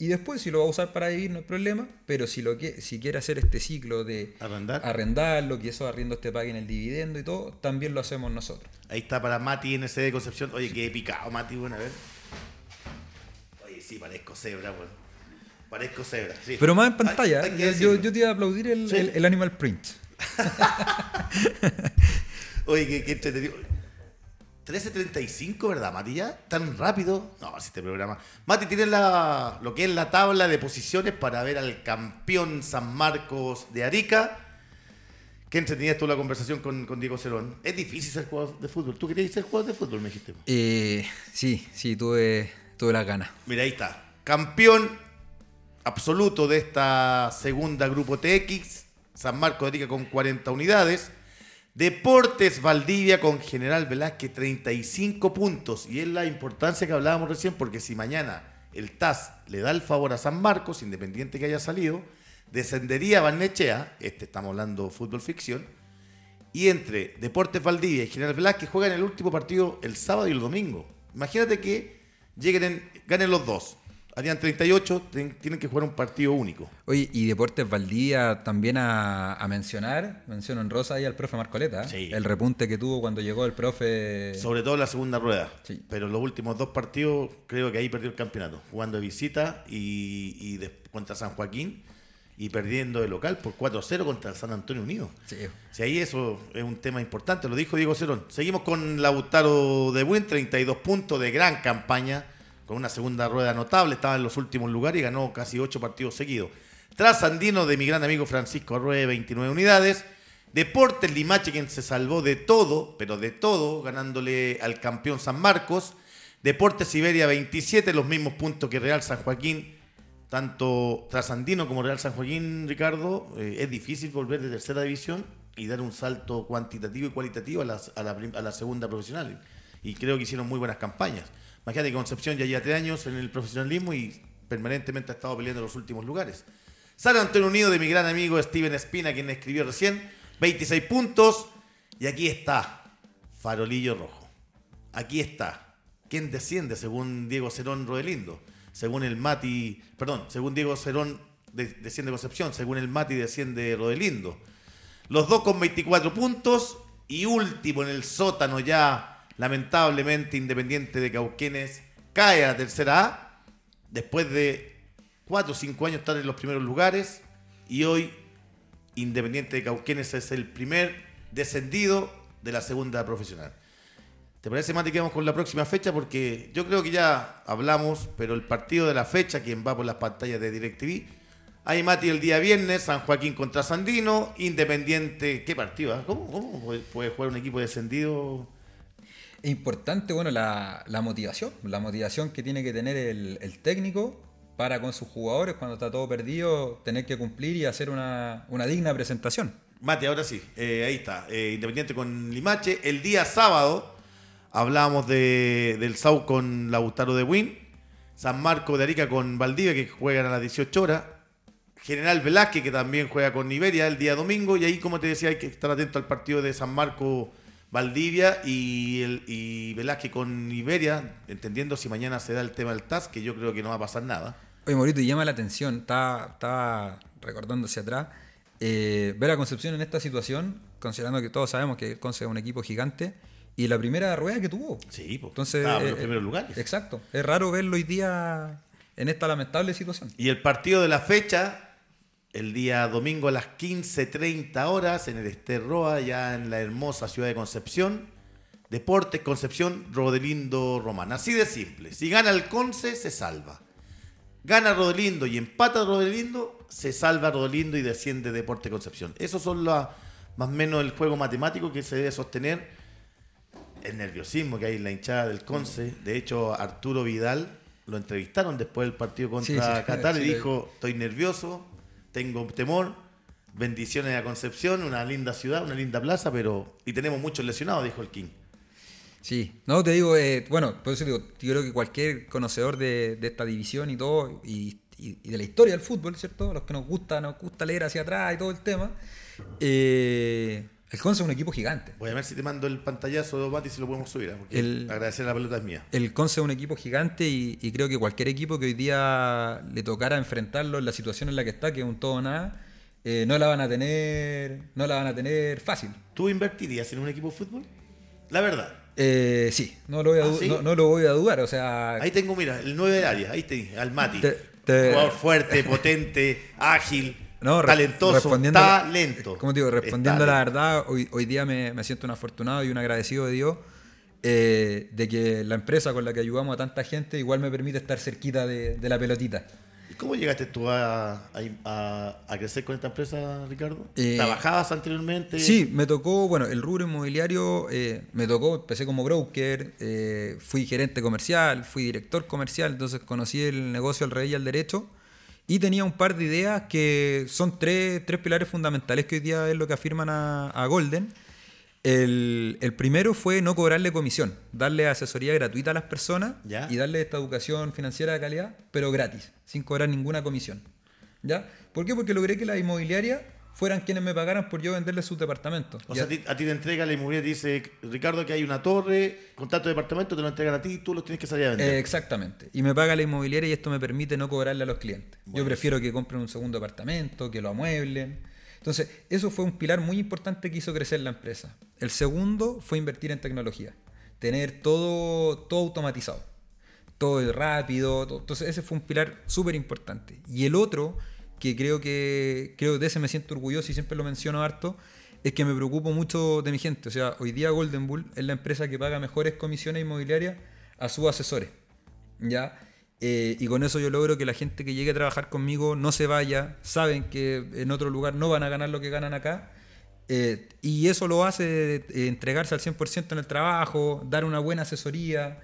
y después, si lo va a usar para vivir, no hay problema. Pero si, lo que, si quiere hacer este ciclo de Arrendar. arrendarlo, que esos arriendos te paguen el dividendo y todo, también lo hacemos nosotros. Ahí está para Mati NSD de Concepción. Oye, qué picado, Mati, bueno, a ver. Oye, sí, parezco cebra, weón. Parezco cebra, sí. Pero más en pantalla, hay que yo, yo te iba a aplaudir el, Sí. el- el Animal Print. Oye, qué, qué entretenido. 13.35, ¿verdad, Mati? ¿Ya? ¿Tan rápido? No, si este programa. Mati, tienes la, lo que es la tabla de posiciones para ver al campeón San Marcos de Arica. Qué entretenida estuvo la conversación con, con Diego Cerón. Es difícil ser jugador de fútbol. ¿Tú querías ser jugador de fútbol, me dijiste? Eh, sí, sí, tuve, tuve las ganas. Mira, ahí está. Campeón absoluto de esta segunda Grupo TX. San Marcos de Arica con 40 unidades. Deportes Valdivia con General Velázquez 35 puntos. Y es la importancia que hablábamos recién, porque si mañana el TAS le da el favor a San Marcos, independiente que haya salido, descendería Barnechea, este estamos hablando fútbol ficción, y entre Deportes Valdivia y General Velázquez juegan el último partido el sábado y el domingo. Imagínate que lleguen en- ganen los dos. Harían 38, ten- tienen que jugar un partido único. Oye, y Deportes Valdía también a, a mencionar, menciono en rosa ahí al profe Marcoleta. Sí. el repunte que tuvo cuando llegó el profe. Sobre todo en la segunda rueda. Sí. Pero los últimos dos partidos creo que ahí perdió el campeonato. Jugando de visita y, y de- contra San Joaquín y perdiendo de local por 4-0 contra San Antonio Unido. Sí. Si ahí eso es un tema importante, lo dijo Diego Cerón. Seguimos con Lautaro de Buen, 32 puntos de gran campaña, con una segunda rueda notable, estaba en los últimos lugares y ganó casi 8 partidos seguidos. Tras Andino de mi gran amigo Francisco Arrué, 29 unidades. Deportes Limache, quien se salvó de todo, pero de todo, ganándole al campeón San Marcos. Deportes Siberia 27, los mismos puntos que Real San Joaquín. Tanto Trasandino como Real San Joaquín, Ricardo, eh, es difícil volver de tercera división y dar un salto cuantitativo y cualitativo a la segunda profesional. Y creo que hicieron muy buenas campañas. Imagínate Concepción ya lleva tres años en el profesionalismo y permanentemente ha estado peleando los últimos lugares. San Antonio Unido de mi gran amigo Steven Espina, quien escribió recién, 26 puntos. Y aquí está, Farolillo Rojo. Aquí está. ¿Quién desciende según Diego Cerón Rodelindo? Según el Mati, perdón, según Diego Cerón de- desciende Concepción, según el Mati desciende Rodelindo. Los dos con 24 puntos y último en el sótano ya, lamentablemente Independiente de Cauquenes cae a la tercera A después de 4 o 5 años estar en los primeros lugares y hoy Independiente de Cauquenes es el primer descendido de la segunda profesional. ¿Te parece, Mati, que vamos con la próxima fecha? Porque yo creo que ya hablamos, pero el partido de la fecha, quien va por las pantallas de DirecTV, hay Mati el día viernes, San Joaquín contra Sandino, Independiente, ¿qué partido? ah? ¿Cómo, cómo puede- puede jugar un equipo descendido? Es importante, bueno, la, motivación, la motivación que tiene que tener el, técnico para con sus jugadores cuando está todo perdido, tener que cumplir y hacer una, digna presentación. Mati, ahora sí, eh, ahí está, eh, Independiente con Limache. El día sábado hablábamos de, del SAU con Lautaro de Win, San Marco de Arica con Valdivia, que juegan a las 18 horas, General Velázquez, que también juega con Iberia el día domingo, y ahí, como te decía, hay que estar atento al partido de San Marco. Valdivia y, el, y Velázquez con Iberia, entendiendo si mañana se da el tema del TAS, que yo creo que no va a pasar nada. Oye, Morito, y llama la atención, estaba, estaba recordando hacia atrás, eh, ver a Concepción en esta situación, considerando que todos sabemos que el Conce es un equipo gigante, y la primera rueda que tuvo. Sí, pues, Entonces, estaba en los eh, primeros lugares. Exacto. Es raro verlo hoy día en esta lamentable situación. Y el partido de la fecha, el día domingo a las 15.30 horas, en el Esterroa, ya en la hermosa ciudad de Concepción. Deportes Concepción, Rodelindo Román. Así de simple. Si gana el Conce, se salva. Gana Rodelindo y empata Rodelindo, se salva Rodelindo y desciende Deporte Concepción. Esos son la- más o menos el juego matemático que se debe sostener. El nerviosismo que hay en la hinchada del Conce. De hecho, Arturo Vidal lo entrevistaron después del partido contra Sí, sí, Qatar sí, y dijo, estoy nervioso, tengo temor, bendiciones a Concepción, una linda ciudad, una linda plaza, pero... Y tenemos muchos lesionados, dijo el King. Sí, no, te digo, eh, bueno, por eso digo, yo creo que cualquier conocedor de, esta división y todo, y, y- y de la historia del fútbol, ¿cierto? Los que nos gusta, nos gusta leer hacia atrás y todo el tema, eh, el Conce es un equipo gigante. Voy a ver si te mando el pantallazo, Mati, si lo podemos subir, ¿eh? porque El- agradecer la pelota es mía. El Conce es un equipo gigante y, y creo que cualquier equipo que hoy día le tocara enfrentarlo en la situación en la que está, que es un todo o nada, eh, no la van a tener, no la van a tener fácil. ¿Tú invertirías en un equipo de fútbol? La verdad. Eh, sí, no lo, voy a ¿Ah, du- sí? no, no lo voy a dudar. O sea, Ahí tengo, mira, el 9 de área, ahí te, al Mati. Te- te- Jugador fuerte, potente, ágil, No, talentoso, talento. Como te digo, respondiendo a la verdad, hoy, hoy día me, me siento un afortunado y un agradecido de Dios eh, de que la empresa con la que ayudamos a tanta gente igual me permite estar cerquita de, de la pelotita. ¿Y cómo llegaste tú a, a- a- a crecer con esta empresa, Ricardo? Eh, ¿Trabajabas anteriormente? Sí, me tocó, bueno, el rubro inmobiliario eh, me tocó, empecé como broker, eh, fui gerente comercial, fui director comercial, entonces conocí el negocio al revés y al derecho y tenía un par de ideas que son tres, tres pilares fundamentales que hoy día es lo que afirman a, a Golden. El, el primero fue no cobrarle comisión, darle asesoría gratuita a las personas Ya. y darle esta educación financiera de calidad, pero gratis, sin cobrar ninguna comisión. ¿Ya? ¿Por qué? Porque logré que las inmobiliarias fueran quienes me pagaran por yo venderles sus departamentos. O sea, a ti, a ti te entrega la inmobiliaria y te dice, Ricardo, que hay una torre, contrato de departamento, te lo entregan a ti y tú lo tienes que salir a vender. Eh, exactamente. Y me paga la inmobiliaria y esto me permite no cobrarle a los clientes. Yo prefiero que compren un segundo apartamento, que lo amueblen. Entonces, eso fue un pilar muy importante que hizo crecer la empresa. El segundo fue invertir en tecnología. Tener todo, todo automatizado. Todo rápido. todo- Entonces, ese fue un pilar súper importante. Y el otro, que creo que creo de ese me siento orgulloso y siempre lo menciono harto, es que me preocupo mucho de mi gente. O sea, hoy día Golden Bull es la empresa que paga mejores comisiones inmobiliarias a sus asesores. ¿Ya? Eh, y con eso yo logro que la gente que llegue a trabajar conmigo no se vaya, saben que en otro lugar no van a ganar lo que ganan acá Eh, y eso lo hace eh, entregarse al 100% en el trabajo, dar una buena asesoría,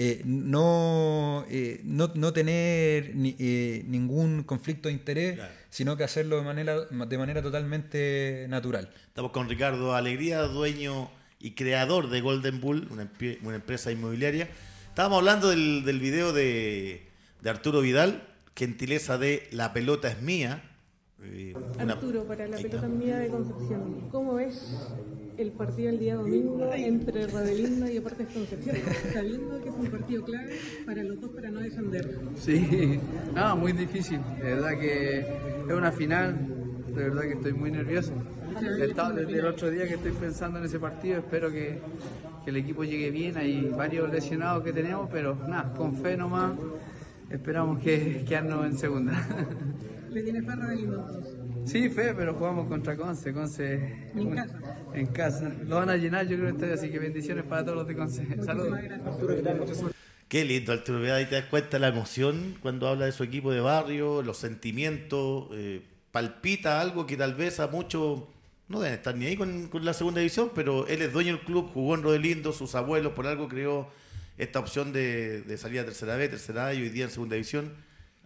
eh, no, eh, no, no tener ni- eh, ningún conflicto de interés, Claro. sino que hacerlo de manera, de manera totalmente natural. Estamos con Ricardo Alegría, dueño y creador de Golden Bull, una, empresa inmobiliaria. Estábamos hablando del, del video de, de Arturo Vidal, gentileza de La pelota es mía. Eh, una- Arturo, para la pelota está. mía de Concepción, ¿cómo ves el partido el día domingo entre Rodelinda y Deportes Concepción? Sabiendo que es un partido clave para los dos para no descender. Sí, no, muy difícil. De verdad que es una final. De verdad que estoy muy nervioso. He estado desde el otro día que estoy pensando en ese partido. Espero que, que el equipo llegue bien. Hay varios lesionados que tenemos, pero nada, con fe nomás. Esperamos que quedarnos en segunda. ¿Le tienes fe a entonces? Sí, fe, pero jugamos contra Conce. Conce En casa. En casa. Lo van a llenar, yo creo, este, así que bendiciones para todos los de Conce. Saludos. Qué lindo Arturo Vidal, ahí te das cuenta la emoción cuando habla de su equipo de barrio, los sentimientos, eh, palpita algo que tal vez a muchos no deben estar ni ahí con, con la segunda división, pero él es dueño del club, jugó en Rodelindo, sus abuelos por algo creó esta opción de, de salir a tercera B, tercera A y hoy día en segunda división.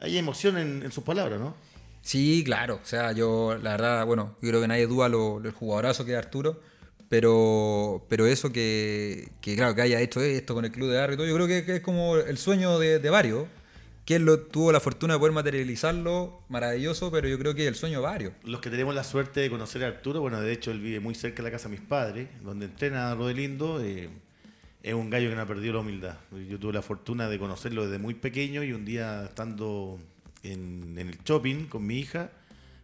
Hay emoción en, en sus palabras, ¿no? Sí, claro. O sea, yo, la verdad, bueno, yo creo que nadie duda lo, lo- el jugadorazo que es Arturo. Pero, pero eso que, que, claro, que haya hecho esto con el club de barrio y todo, yo creo que, es como el sueño de, de varios. Que él lo, tuvo la fortuna de poder materializarlo, maravilloso, pero yo creo que es el sueño de varios. Los que tenemos la suerte de conocer a Arturo, bueno, de hecho él vive muy cerca de la casa de mis padres, donde entrena Rodelindo, eh, es un gallo que no ha perdido la humildad. Yo tuve la fortuna de conocerlo desde muy pequeño y un día estando en, el shopping con mi hija,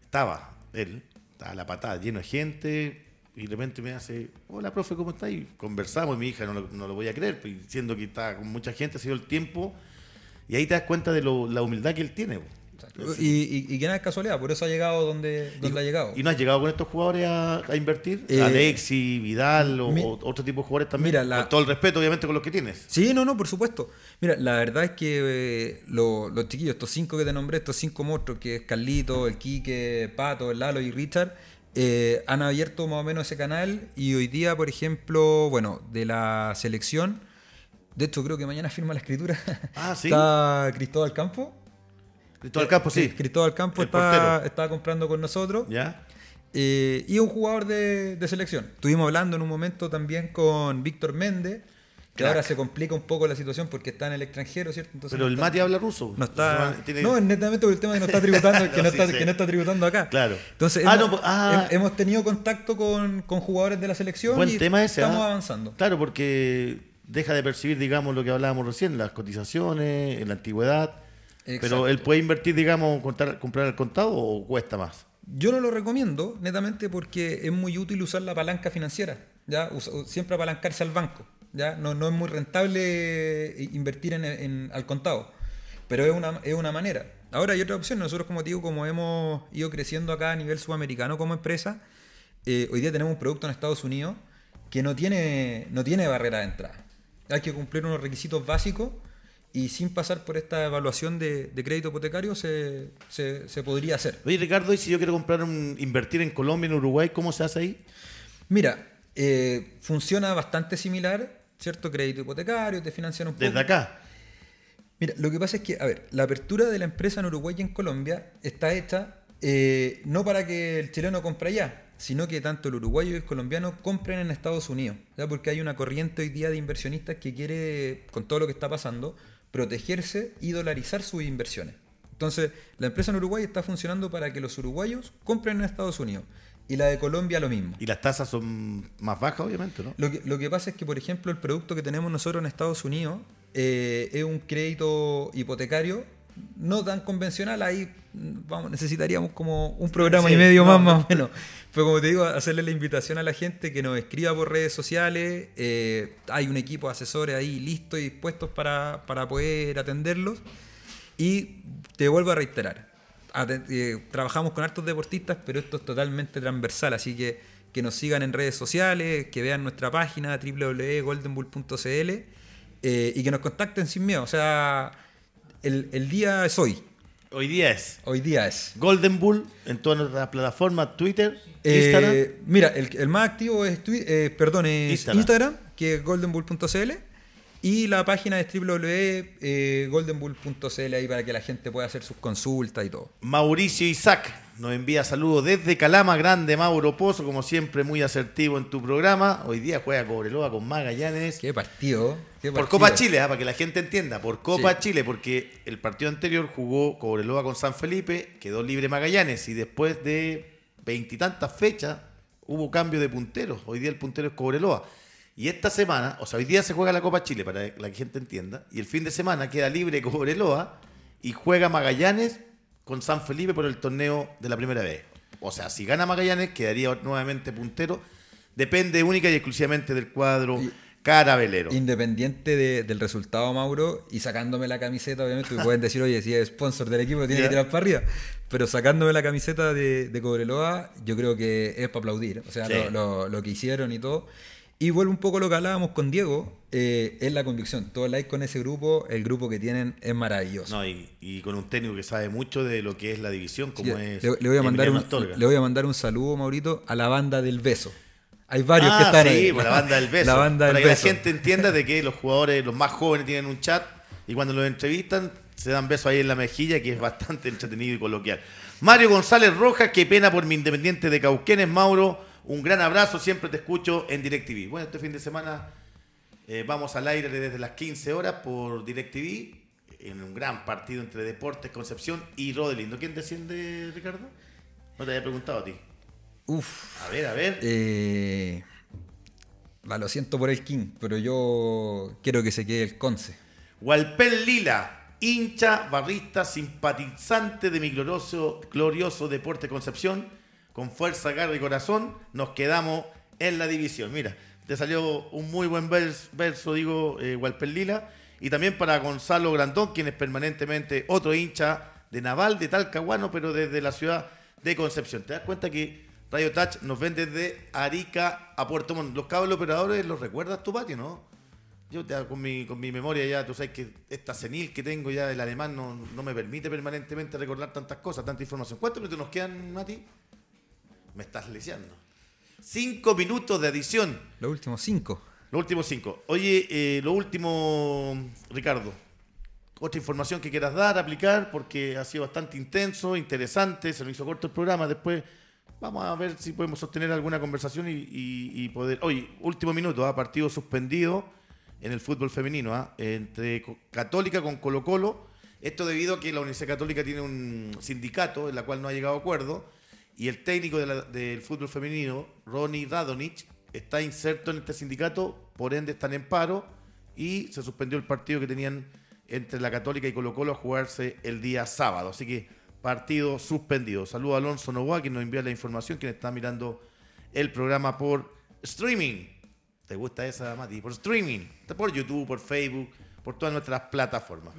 estaba él, estaba a la patada, lleno de gente, y de repente me hace, hola profe, ¿cómo está? Y conversamos, y mi hija no lo, no lo voy a creer, pues, diciendo que estaba con mucha gente, ha sido el tiempo, y ahí te das cuenta de lo- la humildad que él tiene. Y, y, y que nada es casualidad, por eso ha llegado donde, donde ha llegado. ¿Y no has llegado con estos jugadores a, a invertir? Eh, Alexi, Vidal o, mi- o otro tipo de jugadores también. Mira, la- Con todo el respeto, obviamente, con los que tienes. Sí, no, no, por supuesto. Mira, la verdad es que eh, lo- los chiquillos, estos cinco que te nombré, estos cinco monstruos, que es Carlito, el Quique, Pato, el Lalo y Richard, eh, han abierto más o menos ese canal y hoy día, por ejemplo, bueno, de la selección, de hecho creo que mañana firma la escritura, Ah, sí. está Cristóbal Campo. Cristóbal Campos, sí. Cristóbal Campo portero. está comprando con nosotros. ¿Ya? Eh, y un jugador de, de selección. Estuvimos hablando en un momento también con Víctor Méndez, que Crack. ahora se complica un poco la situación porque está en el extranjero, ¿cierto? Entonces Pero no el está- Mati habla ruso. no está, Tiene- no, es netamente por el tema de que no está tributando, que, no está, sí, que no está tributando acá. Claro. Entonces Ah, hemos, no, pues, ah. hem- hemos tenido contacto con, con jugadores de la selección Buen y tema ese. estamos ¿ah? avanzando. Claro, porque deja de percibir, digamos, lo que hablábamos recién, las cotizaciones, en la antigüedad. Exacto. Pero él puede invertir, digamos, contar- comprar al contado o cuesta más. Yo no lo recomiendo, netamente porque es muy útil usar la palanca financiera, ¿ya? Usa- siempre apalancarse al banco, ¿ya? No, no es muy rentable eh, invertir en, en- al contado, pero es una, es una manera. Ahora hay otra opción, nosotros como te digo, como hemos ido creciendo acá a nivel sudamericano como empresa, eh, hoy día tenemos un producto en Estados Unidos que no tiene, no tiene barrera de entrada. Hay que cumplir unos requisitos básicos y sin pasar por esta evaluación de, de crédito hipotecario se, se- se podría hacer. Oye, Ricardo, ¿y si yo quiero comprar un, invertir en Colombia, en Uruguay, cómo se hace ahí? Mira, eh, funciona bastante similar, ¿cierto? Crédito hipotecario, te financian un poco. Desde acá. Mira, lo que pasa es que, a ver, la apertura de la empresa en Uruguay y en Colombia está hecha eh, no para que el chileno compre allá, sino que tanto el uruguayo y el colombiano compren en Estados Unidos, ¿ya? porque hay una corriente hoy día de inversionistas que quiere, con todo lo que está pasando, protegerse y dolarizar sus inversiones. Entonces, la empresa en Uruguay está funcionando para que los uruguayos compren en Estados Unidos y la de Colombia lo mismo. Y las tasas son más bajas, obviamente, ¿no? Lo que, lo que pasa es que, por ejemplo, el producto que tenemos nosotros en Estados Unidos eh, es un crédito hipotecario no tan convencional. Ahí vamos, necesitaríamos como un programa Sí, y medio no, más, más o menos. Pero como te digo, hacerle la invitación a la gente que nos escriba por redes sociales. eh, hay un equipo de asesores ahí listos y dispuestos para, para poder atenderlos. Y te vuelvo a reiterar, eh, trabajamos con hartos deportistas, pero esto es totalmente transversal, así que que nos sigan en redes sociales, que vean nuestra página www.goldenbull.cl eh, y que nos contacten sin miedo. O sea, el, el día es hoy. Hoy día es Hoy día es. Golden Bull en todas nuestras plataformas, Twitter, Eh, Instagram. Mira, el, el más activo es, eh, perdón, es Instagram. Instagram. que es goldenbull.cl. Y la página es www.goldenbull.cl ahí para que la gente pueda hacer sus consultas y todo. Mauricio Isaac nos envía saludos desde Calama, grande Mauro Pozo, como siempre muy asertivo en tu programa. Hoy día juega Cobreloa con Magallanes. Qué partido. qué Por. Copa Chile, ah, para que la gente entienda, por Copa Sí. Chile, porque el partido anterior jugó Cobreloa con San Felipe, quedó libre Magallanes y después de veintitantas fechas hubo cambio de punteros. Hoy día el puntero es Cobreloa. Y esta semana, o sea, hoy día se juega la Copa Chile, para que la gente entienda, y el fin de semana queda libre Cobreloa y juega Magallanes con San Felipe por el torneo de la primera vez. O sea, si gana Magallanes, quedaría nuevamente puntero. Depende única y exclusivamente del cuadro Y- carabelero. Independiente de- del resultado, Mauro, y sacándome la camiseta, obviamente, me pueden decir, oye, si es sponsor del equipo, tiene que tirar para arriba. Pero sacándome la camiseta de, de Cobreloa, yo creo que es para aplaudir. O sea, Sí. lo, lo- lo que hicieron y todo. Y vuelvo un poco a lo que hablábamos con Diego, eh, es la convicción. Todo like con ese grupo, el grupo que tienen es maravilloso. No, y, y con un técnico que sabe mucho de lo que es la división, como Sí, es. le, le voy a mandar un, le voy a mandar un saludo, Maurito, a la banda del beso. Hay varios Ah, que están sí, ahí. pues la banda del beso. La banda Para del que beso. la gente entienda de que los jugadores, los más jóvenes, tienen un chat y cuando los entrevistan se dan besos ahí en la mejilla, que es bastante entretenido y coloquial. Mario González Rojas, qué pena por mi independiente de Cauquenes, Mauro. Un gran abrazo, siempre te escucho en DirecTV. Bueno, este fin de semana eh, vamos al aire desde las 15 horas por DirecTV en un gran partido entre Deportes Concepción y Rodelindo. ¿Quién desciende, Ricardo? No te había preguntado a ti. Uf, A ver, a ver. Eh, va, lo siento por el King, pero yo quiero que se quede el Conce. Walpen Lila, hincha, barrista, simpatizante de mi glorioso, glorioso Deporte Concepción, con fuerza, garra y corazón, nos quedamos en la división. Mira, te salió un muy buen vers- verso, digo, eh, Walpen Lila. Y también para Gonzalo Grandón, quien es permanentemente otro hincha de Naval, de Talcahuano, pero desde la ciudad de Concepción. ¿Te das cuenta que Radio Touch nos ven desde Arica a Puerto Montt? Los cables operadores, ¿los recuerdas tu patio, no? Yo ya con mi, con mi memoria ya, tú sabes que esta senil que tengo ya del alemán no, no me permite permanentemente recordar tantas cosas, tanta información. ¿Cuántos minutos nos quedan, Mati? Me estás leseando. Cinco minutos de adición. Los últimos cinco. Los últimos cinco. Oye, eh, lo último, Ricardo. Otra información que quieras dar, aplicar, porque ha sido bastante intenso, interesante, se nos hizo corto el programa. Después vamos a ver si podemos sostener alguna conversación y, y- y poder. Oye, último minuto, ¿ah? partido suspendido en el fútbol femenino, ¿ah? entre Católica con Colo Colo. Esto debido a que la Universidad Católica tiene un sindicato en la cual no ha llegado a acuerdo y el técnico del fútbol femenino, Ronnie Radonich, está inserto en este sindicato, por ende están en paro y se suspendió el partido que tenían entre la Católica y Colo Colo a jugarse el día sábado. Así que partido suspendido. Saludo a Alonso Novoa, que nos envía la información, quien está mirando el programa por streaming. ¿Te gusta esa, Mati? Por streaming. Por YouTube, por Facebook, por todas nuestras plataformas.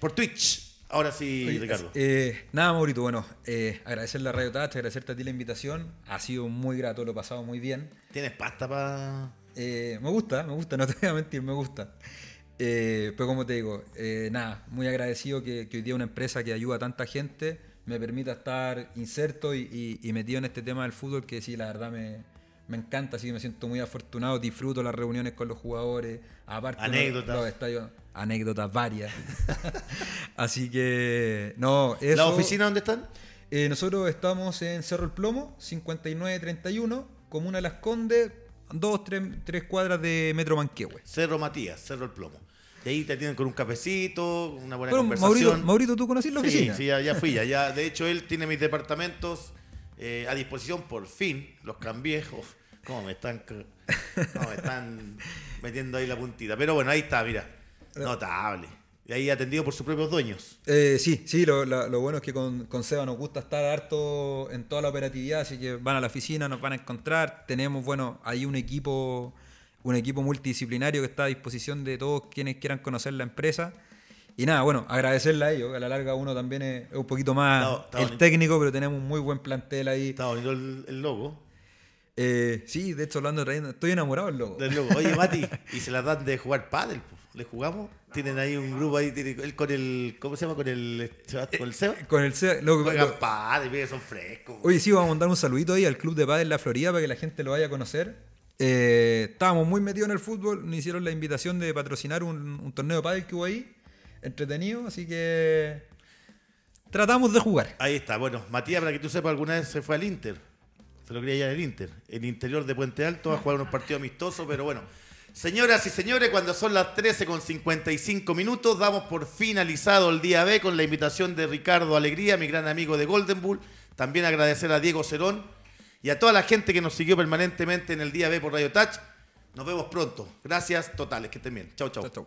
Por Twitch. Ahora sí, Oye, Ricardo. eh, nada, Maurito, bueno, eh, agradecerle a Radio Touch, agradecerte a ti la invitación. Ha sido muy grato, lo he pasado muy bien. ¿Tienes pasta para...? Eh, me gusta, me gusta, no te voy a mentir, me gusta. Eh, pero como te digo, nada, muy agradecido que, que hoy día una empresa que ayuda a tanta gente me permita estar inserto y, y- y metido en este tema del fútbol que sí, la verdad me, me encanta, así que me siento muy afortunado, disfruto las reuniones con los jugadores, aparte los- Anécdotas. los estadios, anécdotas varias. así que, no, eso... ¿La oficina dónde están? Eh, nosotros estamos en Cerro El Plomo, 5931, Comuna Las Condes, dos, tres, tres cuadras de Metro Manquehue. Cerro Matías, Cerro El Plomo. Y ahí te tienen con un cafecito, una buena Bueno, conversación. Maurito, Maurito, ¿tú conocís la Sí, oficina? sí, ya, ya fui, ya, ya. De hecho, él tiene mis departamentos eh, a disposición por fin. Los cambié. Uf, ¿Cómo me están, me están metiendo ahí la puntita? Pero bueno, ahí está, mira. Notable. Y ahí atendido por sus propios dueños. Eh, sí, sí, lo, lo bueno es que con, con Seba nos gusta estar harto en toda la operatividad, así que van a la oficina, nos van a encontrar. Tenemos, bueno, ahí un equipo, un equipo multidisciplinario que está a disposición de todos quienes quieran conocer la empresa. Y nada, bueno, agradecerle a ellos. A la larga uno también es, un poquito más Está- está el bonito. técnico, pero tenemos un muy buen plantel ahí. Está bonito el, el logo. Eh, sí, de hecho, hablando de trayendo, estoy enamorado del logo. Del logo. Oye, Mati, y se las dan de jugar pádel. ¿Le jugamos? Tienen ahí un grupo ahí, tiene- él con el, ¿cómo se llama? Con el, con el Seba. Con el C- lo- Juegan lo- padre, mira, son frescos. Oye, sí, vamos a mandar un saludito ahí al Club de Padel La Florida para que la gente lo vaya a conocer. Eh, estábamos muy metidos en el fútbol, nos hicieron la invitación de patrocinar un, un torneo de pádel que hubo ahí, entretenido, así que tratamos de jugar. Ahí está, bueno, Matías, para que tú sepas, alguna vez se fue al Inter. Se lo quería ya el Inter. El interior de Puente Alto a jugar unos partidos amistosos, pero bueno. Señoras y señores, cuando son las 13 con 55 minutos, damos por finalizado el día B con la invitación de Ricardo Alegría, mi gran amigo de Golden Bull. También agradecer a Diego Cerón y a toda la gente que nos siguió permanentemente en el día B por Radio Touch. Nos vemos pronto. Gracias totales, que estén bien. Chau, chau. Chau, chau.